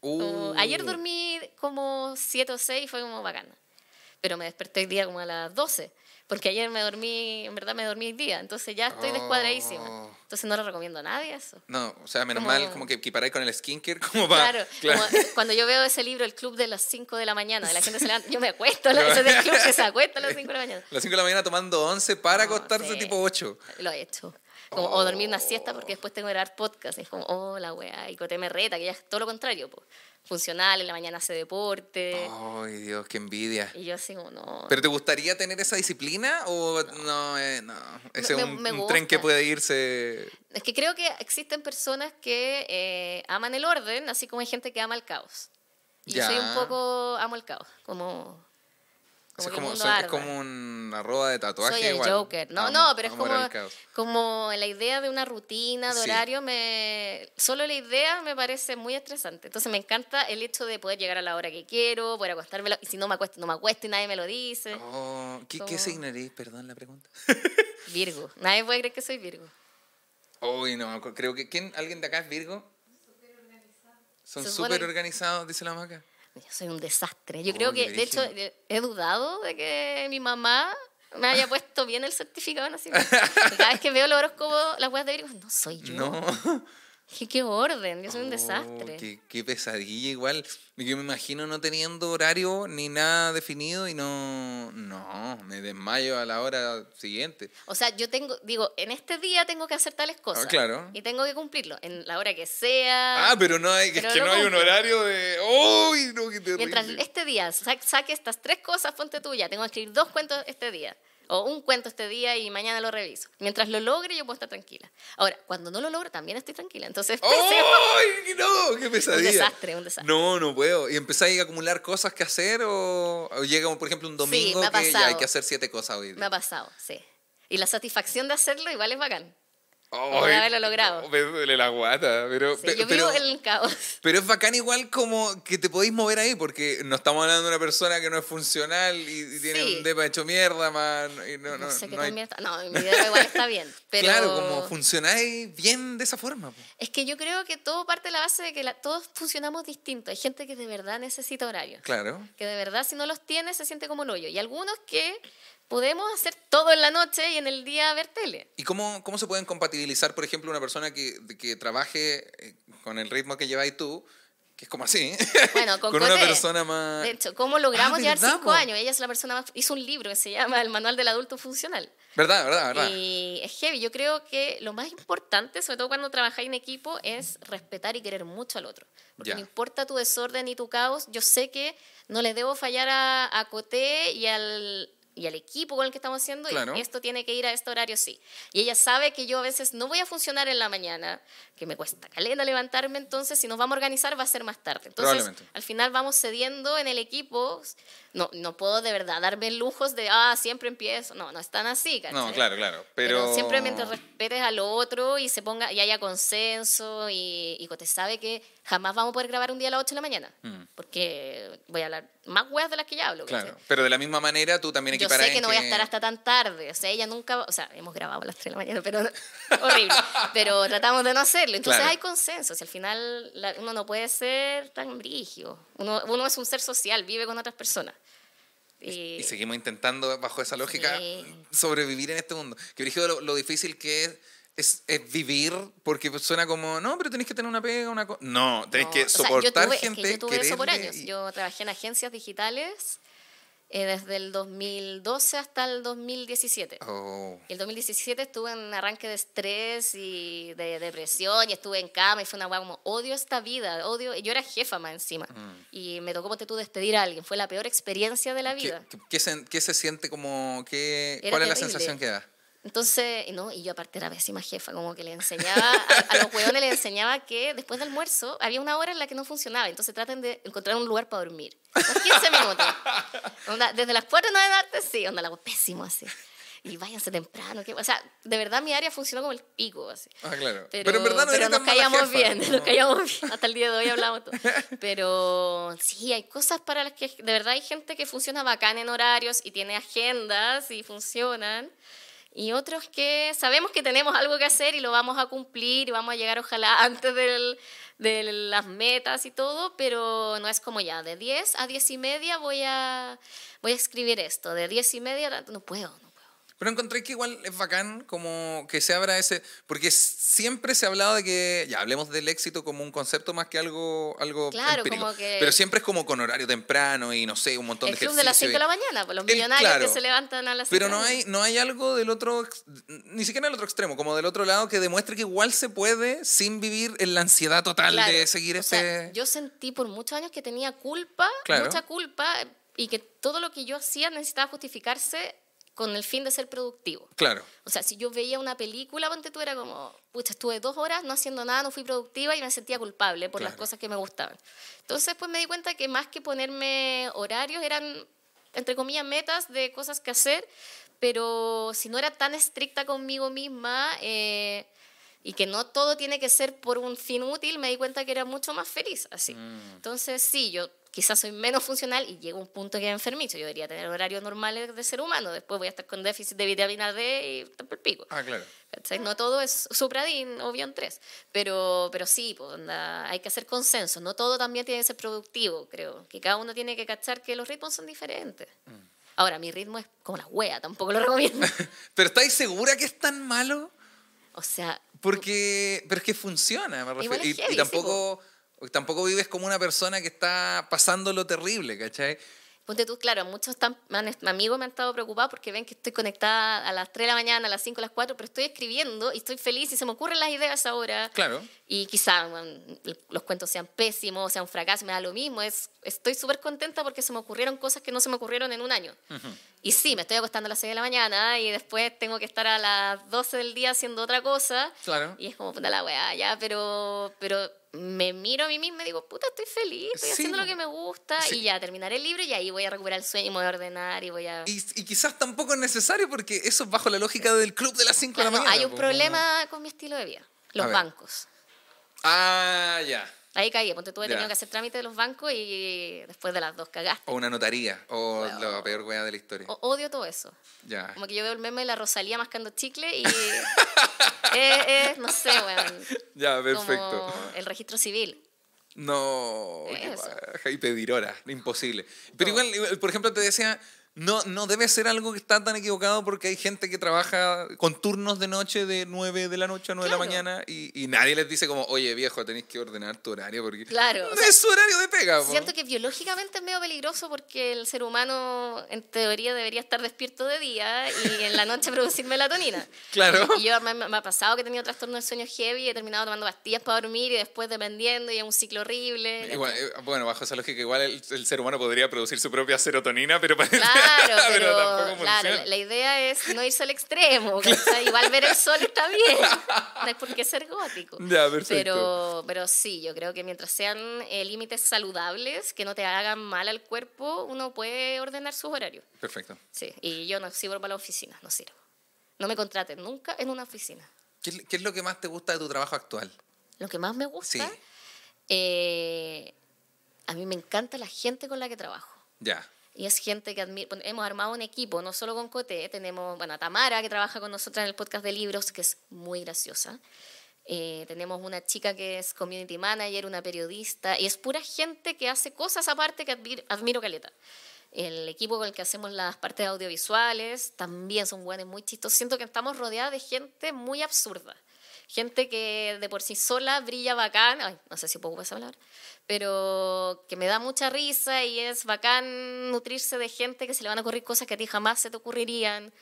Uh. Como- ayer dormí como 7 o 6 y fue como bacana. Pero me desperté el día como a las 12. Porque ayer me dormí, en verdad me dormí el día. Entonces ya estoy descuadradísima. Oh. Entonces no le recomiendo a nadie eso. No, o sea, menos Como- mal como que equiparáis con el skincare, como para... Claro, como cuando yo veo ese libro, El Club de las 5 de la mañana, de la gente se levanta, yo me acuesto, la- ese del club que se acuesta a las 5 de la mañana. Las 5 de la mañana tomando 11 para No, acostarse sí. tipo 8. Lo he hecho. Como, O dormir una siesta porque después tengo que grabar podcast. Es como, oh, la weá. Y Cote me reta, que ya es todo lo contrario. po. Funcional, en la mañana hace deporte. Ay, Dios, qué envidia. Y yo así como, no. ¿Pero te gustaría tener esa disciplina o no? eh, no. Ese es un, tren que puede irse... Es que creo que existen personas que eh, aman el orden, así como hay gente que ama el caos. Y yo soy un poco, amo el caos, como, como que el como, soy- es arda. como una arroba de tatuaje Soy el igual. Joker. No, Amo- no, pero es como, como la idea de una rutina, de Sí. horario, me solo la idea me parece muy estresante. Entonces me encanta el hecho de poder llegar a la hora que quiero, poder acostarme, y si no me acuesto, no me acuesto y nadie me lo dice. Oh, ¿qué, ¿Qué Como- signo eres? Perdón la pregunta. Virgo. Nadie puede creer que soy Virgo. Uy, no, creo que... ¿quién, ¿Alguien de acá es Virgo? Son súper organizados, dice la maca. Yo soy un desastre. Yo Oh, creo que, de hecho, eh, he dudado de que mi mamá me haya puesto bien el certificado de nacimiento. Cada vez que veo el horóscopo, las weas de Virgo, no soy yo. No. Dije, qué orden, yo soy un Oh, desastre. qué, qué pesadilla igual. Yo me imagino no teniendo horario ni nada definido y no... No, me desmayo a la hora siguiente. O sea, yo tengo, digo, en este día tengo que hacer tales cosas. Ah, claro. Y tengo que cumplirlo, en la hora que sea. Ah, pero no hay, es Pero que lo no hay un horario de... ¡Uy, no, qué terrible! Mientras este día sa- saque estas tres cosas, ponte tuya. Tengo que escribir dos cuentos este día. O un cuento este día y mañana lo reviso. Mientras lo logre, yo puedo estar tranquila. Ahora, cuando no lo logro, también estoy tranquila. Entonces. ¡Ay, no! ¡Qué pesadilla! Un desastre, un desastre. No, no puedo. ¿Y empezáis a acumular cosas que hacer o, o llega, por ejemplo, un domingo ha que ya hay que hacer siete cosas hoy? Me ha pasado, sí. Y la satisfacción de hacerlo igual es bacán. De haberlo logrado. no, me duele la guata, pero... Sí, yo pero- vivo en el caos. Pero es bacán igual como que te podéis mover ahí, porque no estamos hablando de una persona que no es funcional y, y tiene Sí. un depa hecho mierda, man. Y no, No, no, sé qué no hay- está. No, mi vida igual está bien. Pero Claro, como funcionáis bien de esa forma. po. Es que yo creo que todo parte de la base de que la- todos funcionamos distinto. Hay gente que de verdad necesita horarios. Claro. Que de verdad si no los tiene se siente como el hoyo. Y algunos que podemos hacer todo en la noche y en el día ver tele. ¿Y cómo, cómo se pueden compatibilizar, por ejemplo, una persona que, que trabaje eh, con el ritmo que lleváis tú, que es como así, Bueno, con, una Coté. persona más... De hecho, ¿cómo logramos Ah, llevar ¿verdad, cinco po? años? Ella es la persona más... Hizo un libro que se llama El Manual del Adulto Funcional. ¿Verdad, verdad, verdad? Y es heavy. Yo creo que lo más importante, sobre todo cuando trabajáis en equipo, es respetar y querer mucho al otro. Porque Ya. no importa tu desorden y tu caos, yo sé que no les debo fallar a, a Coté y al, y al equipo con el que estamos haciendo. y Claro. esto tiene que ir a este horario, sí. Y ella sabe que yo a veces no voy a funcionar en la mañana, que me cuesta caleta levantarme, entonces si nos vamos a organizar va a ser más tarde. Entonces, al final vamos cediendo en el equipo. No, no puedo de verdad darme lujos de, ah, siempre empiezo. No, no están así, no, ¿cachai? claro, claro. Pero, Pero, siempre mientras respetes al otro y se ponga y haya consenso y, y te sabe que jamás vamos a poder grabar un día a las 8 de la mañana. Porque voy a hablar más weas de las que ya hablo. Mm. Claro, ¿cachai? pero de la misma manera tú también Yo sé que no voy a estar hasta tan tarde. O sea, ella nunca. O sea, hemos grabado a las 3 de la mañana, pero. horrible. Pero tratamos de no hacerlo. Entonces Claro. hay consenso. Si al final la- uno no puede ser tan brigio. Uno, uno es un ser social, vive con otras personas. Y, Y seguimos intentando, bajo esa lógica, Sí. sobrevivir en este mundo. Que brígido lo, lo difícil que es, es, es vivir, porque suena como, no, pero tenés que tener una pega, una cosa. No, tenés no, que o sea, soportar yo tuve, gente, Es que yo tuve eso por años. y- Yo trabajé en agencias digitales eh, desde el 2012 hasta el 2017. Oh, Y el 2017 estuve en arranque de estrés y de depresión y estuve en cama y fue una weá como odio esta vida, odio. Yo era jefa más encima Mm. y me tocó ponte tú despedir a alguien. Fue la peor experiencia de la ¿Qué, vida. qué- qué se, qué se siente como, qué, cuál es la sensación que da? Entonces, no, y yo aparte era pésima jefa, como que le enseñaba, a, a los hueones les enseñaba que después del almuerzo había una hora en la que no funcionaba, entonces traten de encontrar un lugar para dormir. Unos 15 minutos. Onda, desde las 4 no de darte, sí, onda, la hago pésimo así. Y váyanse temprano. Que, o sea, de verdad mi área funcionó como el pico, así. Ah, claro. Pero, en verdad no pero nos callamos bien, como- nos callamos bien. Hasta el día de hoy hablamos todo. Pero sí, hay cosas para las que de verdad hay gente que funciona bacán en horarios y tiene agendas y funcionan. Y otros que sabemos que tenemos algo que hacer y lo vamos a cumplir y vamos a llegar ojalá antes del- de las metas y todo, pero no es como ya, de 10 a 10 y media voy a, voy a escribir esto, de 10 y media no puedo, no puedo. Pero encontré que igual es bacán como que se abra ese... Porque siempre se ha hablado de que, ya, hablemos del éxito como un concepto más que algo, algo Claro, empírico. como que- Pero siempre es como con horario temprano y no sé, un montón El de club de las ejercicio 6 y- de la mañana, pues los El- millonarios claro. que se levantan a las Pero no de hay, no hay algo del otro, ni siquiera del otro extremo, como del otro lado que demuestre que igual se puede sin vivir en la ansiedad total Claro, de seguir o este... sea, yo sentí por muchos años que tenía culpa, mucha culpa, y que todo lo que yo hacía necesitaba justificarse con el fin de ser productivo. Claro. O sea, si yo veía una película, ponte tú, era como, pucha, estuve dos horas no haciendo nada, no fui productiva y me sentía culpable por las Claro. cosas que me gustaban. Entonces, pues me di cuenta que más que ponerme horarios, eran, entre comillas, metas de cosas que hacer, pero si no era tan estricta conmigo misma eh, y que no todo tiene que ser por un fin útil, me di cuenta que era mucho más feliz así. Entonces, sí, yo quizás soy menos funcional y llego a un punto que es enfermizo. Yo debería tener horarios normales de ser humano. Después voy a estar con déficit de vitamina D y el pico. Ah, claro. ¿Cachai? No todo es Supradin o Bion 3, pero, pero sí, pues, hay que hacer consenso. No todo también tiene que ser productivo, creo. Que cada uno tiene que cachar que los ritmos son diferentes. Ahora, mi ritmo es como la wea, tampoco lo recomiendo. Pero ¿estáis segura que es tan malo? O sea, Porque, pero es que funciona, me refiero. Igual es Y, y heavy, sí, tampoco, tampoco vives como una persona que está pasando lo terrible, ¿cachai? Ponte tú, claro, muchos están, han- amigos me han estado preocupados porque ven que estoy conectada a las 3 de la mañana, a las 5, a las 4, pero estoy escribiendo y estoy feliz y se me ocurren las ideas ahora. Claro. Y quizá los cuentos sean pésimos, sean un fracaso, me da lo mismo. Es, estoy súper contenta porque se me ocurrieron cosas que no se me ocurrieron en un año. Y sí, me estoy acostando a las 6 de la mañana y después tengo que estar a las 12 del día haciendo otra cosa. Claro. Y es como, puta la weá, ya, pero, pero me miro a mí misma y digo, puta, estoy feliz, estoy Sí, haciendo lo que me gusta Sí. y ya terminaré el libro y ahí voy a recuperar el sueño y me voy a ordenar y voy a... Y, y quizás tampoco es necesario porque eso es bajo la lógica del club de las 5 de la no, mañana. hay un problema con mi estilo de vida, los bancos. Ah, ya. Ahí caí, ponte tú, he tenido que hacer trámite de los bancos y después de las dos cagaste. O una notaría. O Bueno. la peor wea de la historia. O- odio todo eso. Ya. Como que yo veo el meme de la Rosalía mascando chicle y es, es, no sé, weón, Ya, perfecto. como el registro civil. No, y pedir hora, imposible. Pero igual, por ejemplo, te decía, no, no debe ser algo que está tan equivocado porque hay gente que trabaja con turnos de noche de 9 de la noche a 9 de la mañana y, y nadie les dice como, oye viejo, tenéis que ordenar tu horario porque Claro, o no sea, es su horario de pega. po". Siento que biológicamente es medio peligroso porque el ser humano en teoría debería estar despierto de día y en la noche producir melatonina. Claro. Y yo me, me ha pasado que he tenido trastorno del sueño heavy y he terminado tomando pastillas para dormir y después dependiendo y es un ciclo horrible. Igual, eh, bueno, bajo esa lógica, igual el, el ser humano podría producir su propia serotonina, pero parece Claro, pero, tampoco claro, la, la idea es no irse al extremo. ¿cachai? Igual ver el sol está bien. No hay por qué ser gótico. Ya, perfecto. Pero, pero sí, yo creo que mientras sean eh, límites saludables, que no te hagan mal al cuerpo, uno puede ordenar sus horarios. Perfecto. Sí, y yo no sirvo para la oficina, no sirvo. No me contraten nunca en una oficina. ¿Qué, es- qué es lo que más te gusta de tu trabajo actual? Lo que más me gusta, Sí. eh, a mí me encanta la gente con la que trabajo. Ya. Y es gente que admiro. Hemos armado un equipo, no solo con Cote, tenemos, bueno, a Tamara, que trabaja con nosotros en el podcast de libros, que es muy graciosa. Eh, tenemos una chica que es community manager, una periodista, y es pura gente que hace cosas aparte que admiro, admiro caleta. El equipo con el que hacemos las partes audiovisuales también son buenos, muy chistosos. Siento que estamos rodeados de gente muy absurda. Gente que de por sí sola brilla bacán, ay, no sé si puedo hablar, pero que me da mucha risa y es bacán nutrirse de gente que se le van a ocurrir cosas que a ti jamás se te ocurrirían.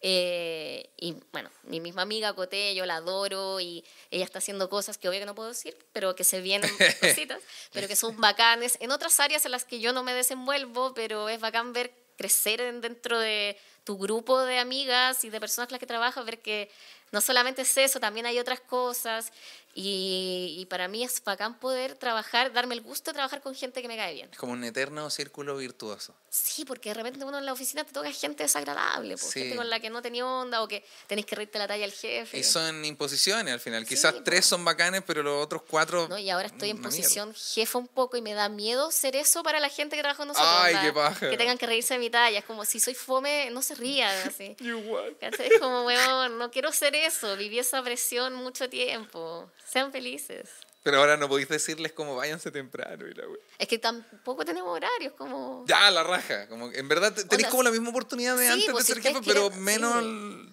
Eh, y bueno, mi misma amiga Coté, yo la adoro y ella está haciendo cosas que obvio que no puedo decir, pero que se vienen cositas, pero que son bacanes en otras áreas en las que yo no me desenvuelvo, pero es bacán ver crecer dentro de tu grupo de amigas y de personas con las que trabajas, ver que no solamente es eso, también hay otras cosas y, y, para mí es bacán poder trabajar, darme el gusto de trabajar con gente que me cae bien. Es como un eterno círculo virtuoso. Sí, porque de repente uno en la oficina te toca gente desagradable, pues, gente con la que no tenía onda o que tenés que reírte la talla al jefe. Y son imposiciones al final. Quizás tres son bacanes, pero los otros cuatro. No, y ahora estoy en posición jefa un poco y me da miedo ser eso para la gente que trabaja con nosotros. Ay, qué paja. Que tengan que reírse de mi talla. Es como si soy fome, no se rían así. Igual. Es como, weón, no quiero ser eso. Viví esa presión mucho tiempo. Sean felices. Pero ahora no podéis decirles como váyanse temprano. Y la es que tampoco tenemos horarios, como... Ya, la raja. Como, en verdad tenéis como la misma oportunidad de antes pues, de ser jefe, pero menos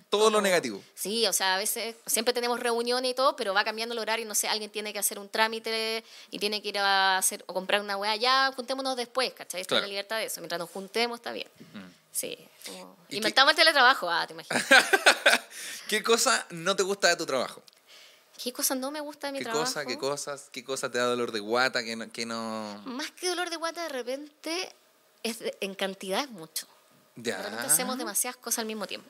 todo lo negativo. Sí, o sea, a veces siempre tenemos reuniones y todo, pero va cambiando el horario. No sé, alguien tiene que hacer un trámite y tiene que ir a hacer o comprar una weá. Ya, juntémonos después, ¿cachai? Está la libertad de eso. Mientras nos juntemos, está bien. Mm. Sí. Inventamos el teletrabajo, ah, te imaginas. ¿Qué cosa no te gusta de tu trabajo? ¿Qué cosa no me gusta de mi ¿Qué trabajo? Cosa, ¿Qué cosas? ¿Qué cosa te da dolor de guata? Que no, que no... Más que dolor de guata, de repente, es en cantidad es mucho. Ya. De repente hacemos demasiadas cosas al mismo tiempo.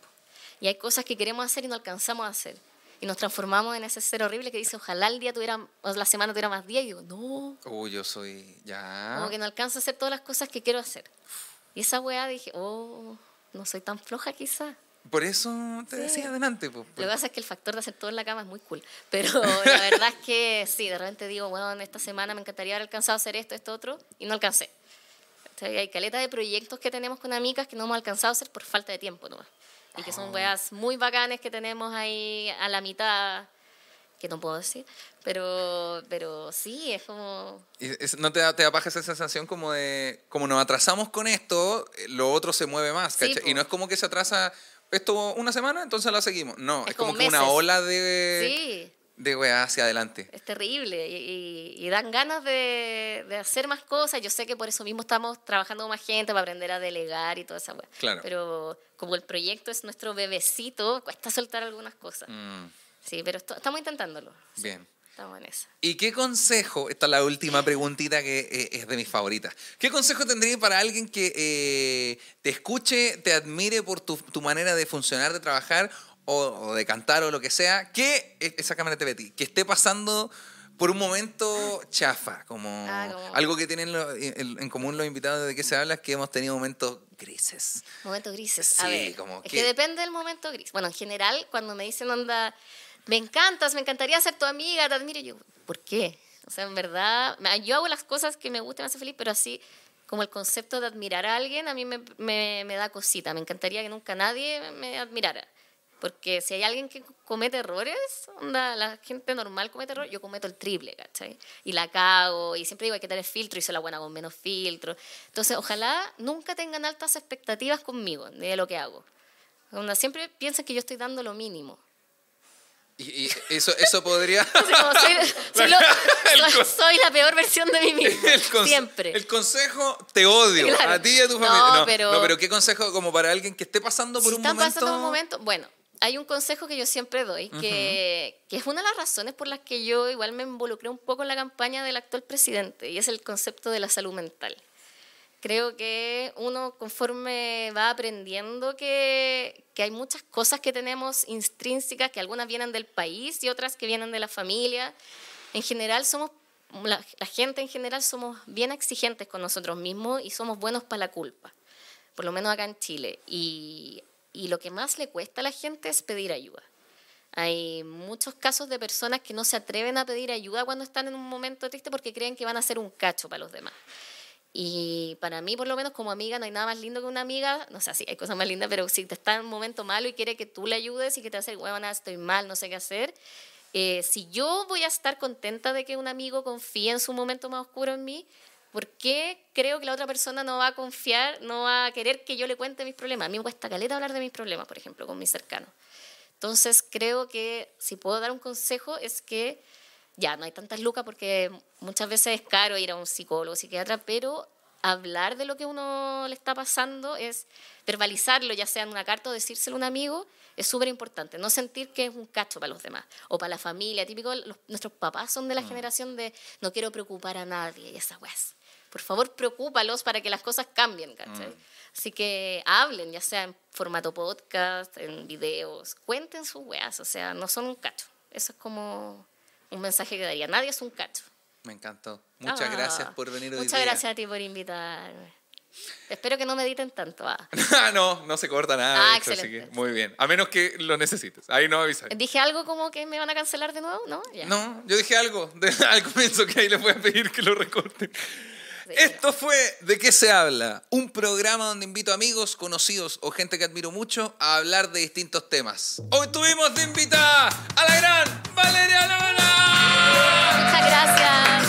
Y hay cosas que queremos hacer y no alcanzamos a hacer. Y nos transformamos en ese ser horrible que dice, ojalá el día tuviera, o la semana tuviera más días. Y digo, no. Uy, yo soy, ya. Como que no alcanzo a hacer todas las cosas que quiero hacer. Y esa weá dije, oh, no soy tan floja quizá. Por eso te decía adelante. Pues, Lo que pasa es que el factor de hacer todo en la cama es muy cool. Pero la verdad es que sí, de repente digo, bueno, esta semana me encantaría haber alcanzado a hacer esto, esto, otro, y no alcancé. hay caleta de proyectos que tenemos con amigas que no hemos alcanzado a hacer por falta de tiempo nomás. Y que son ah. weas muy bacanes que tenemos ahí a la mitad, que no puedo decir. Pero, pero sí, es como... ¿No te da, te da paja esa sensación como de, como nos atrasamos con esto, lo otro se mueve más? y no es como que se atrasa esto una semana, entonces la seguimos. No, es, como, que una ola de... De weá hacia adelante. Es terrible y, dan ganas de, de, hacer más cosas. Yo sé que por eso mismo estamos trabajando con más gente para aprender a delegar y toda esa weá. Claro. Pero como el proyecto es nuestro bebecito, cuesta soltar algunas cosas. Mm. Sí, pero estamos intentándolo. Bien. Estamos en eso. ¿Y qué consejo, esta es la última preguntita que eh, es de mis favoritas, ¿qué consejo tendría para alguien que eh, te escuche, te admire por tu, tu, manera de funcionar, de trabajar o, de cantar o lo que sea, que esa cámara te ve que esté pasando por un momento chafa, como, ah, algo que tienen en, común los invitados de que se habla es que hemos tenido momentos grises. Momentos grises. A ver, como es que... que depende del momento gris. Bueno, en general, cuando me dicen onda me encantas, me encantaría ser tu amiga, te admiro. yo, ¿por qué? O sea, en verdad, yo hago las cosas que me gustan, me hace feliz, pero así como el concepto de admirar a alguien a mí me, me, me da cosita. Me encantaría que nunca nadie me admirara. Porque si hay alguien que comete errores, onda, la gente normal comete errores, yo cometo el triple, ¿cachai? Y la cago, y siempre digo hay que tener filtro, y soy la buena con menos filtro. Entonces, ojalá nunca tengan altas expectativas conmigo, de lo que hago. Onda, siempre piensan que yo estoy dando lo mínimo. Y, eso, eso podría... soy, la peor versión de mí mismo. Siempre. El consejo, te odio. A ti y a tu familia. No, pero, no, pero ¿qué consejo como para alguien que esté pasando por un momento? pasando por un momento, bueno, hay un consejo que yo siempre doy, que, que, es una de las razones por las que yo igual me involucré un poco en la campaña del actual presidente, y es el concepto de la salud mental. Creo que uno conforme va aprendiendo que, que, hay muchas cosas que tenemos intrínsecas, que algunas vienen del país y otras que vienen de la familia. En general somos, la, gente en general somos bien exigentes con nosotros mismos y somos buenos para la culpa, por lo menos acá en Chile. Y, y lo que más le cuesta a la gente es pedir ayuda. Hay muchos casos de personas que no se atreven a pedir ayuda cuando están en un momento triste porque creen que van a ser un cacho para los demás. Y para mí, por lo menos como amiga, no hay nada más lindo que una amiga. No sé, sí, hay cosas más lindas, pero si te está en un momento malo y quiere que tú le ayudes y que te hace, huevona, estoy mal, no sé qué hacer. Eh, si yo voy a estar contenta de que un amigo confíe en su momento más oscuro en mí, ¿Por qué creo que la otra persona no va a confiar, no va a querer que yo le cuente mis problemas? A mí me cuesta caleta hablar de mis problemas, por ejemplo, con mis cercanos. Entonces creo que si puedo dar un consejo es que ya no hay tantas lucas porque muchas veces es caro ir a un psicólogo, psiquiatra, pero hablar de lo que uno le está pasando es verbalizarlo, ya sea en una carta o decírselo a un amigo, es súper importante. No sentir que es un cacho para los demás o para la familia. Típico, nuestros papás son de la generación de no quiero preocupar a nadie y esas weas. Por favor, preocúpalos para que las cosas cambien, ¿cachai? Así que hablen, ya sea en formato podcast, en videos, cuenten sus weas, o sea, no son un cacho. Eso es como un mensaje que daría. Nadie es un cacho. Me encantó. Muchas Ah, gracias por venir hoy Muchas día. gracias a ti por invitarme. Espero que no mediten tanto. ah. Ah, no, no se corta nada. Ah, hecho, así excelente. que muy bien. A menos que lo necesites. Ahí no avisas. Dije algo como que me van a cancelar de nuevo, ¿no? Ya. No, yo dije algo de- al comienzo que ahí les voy a pedir que lo recorten. Esto fue De qué se habla, un programa donde invito amigos, conocidos o gente que admiro mucho a hablar de distintos temas. Hoy tuvimos de invitada a la gran Valeria Lona. Muchas gracias.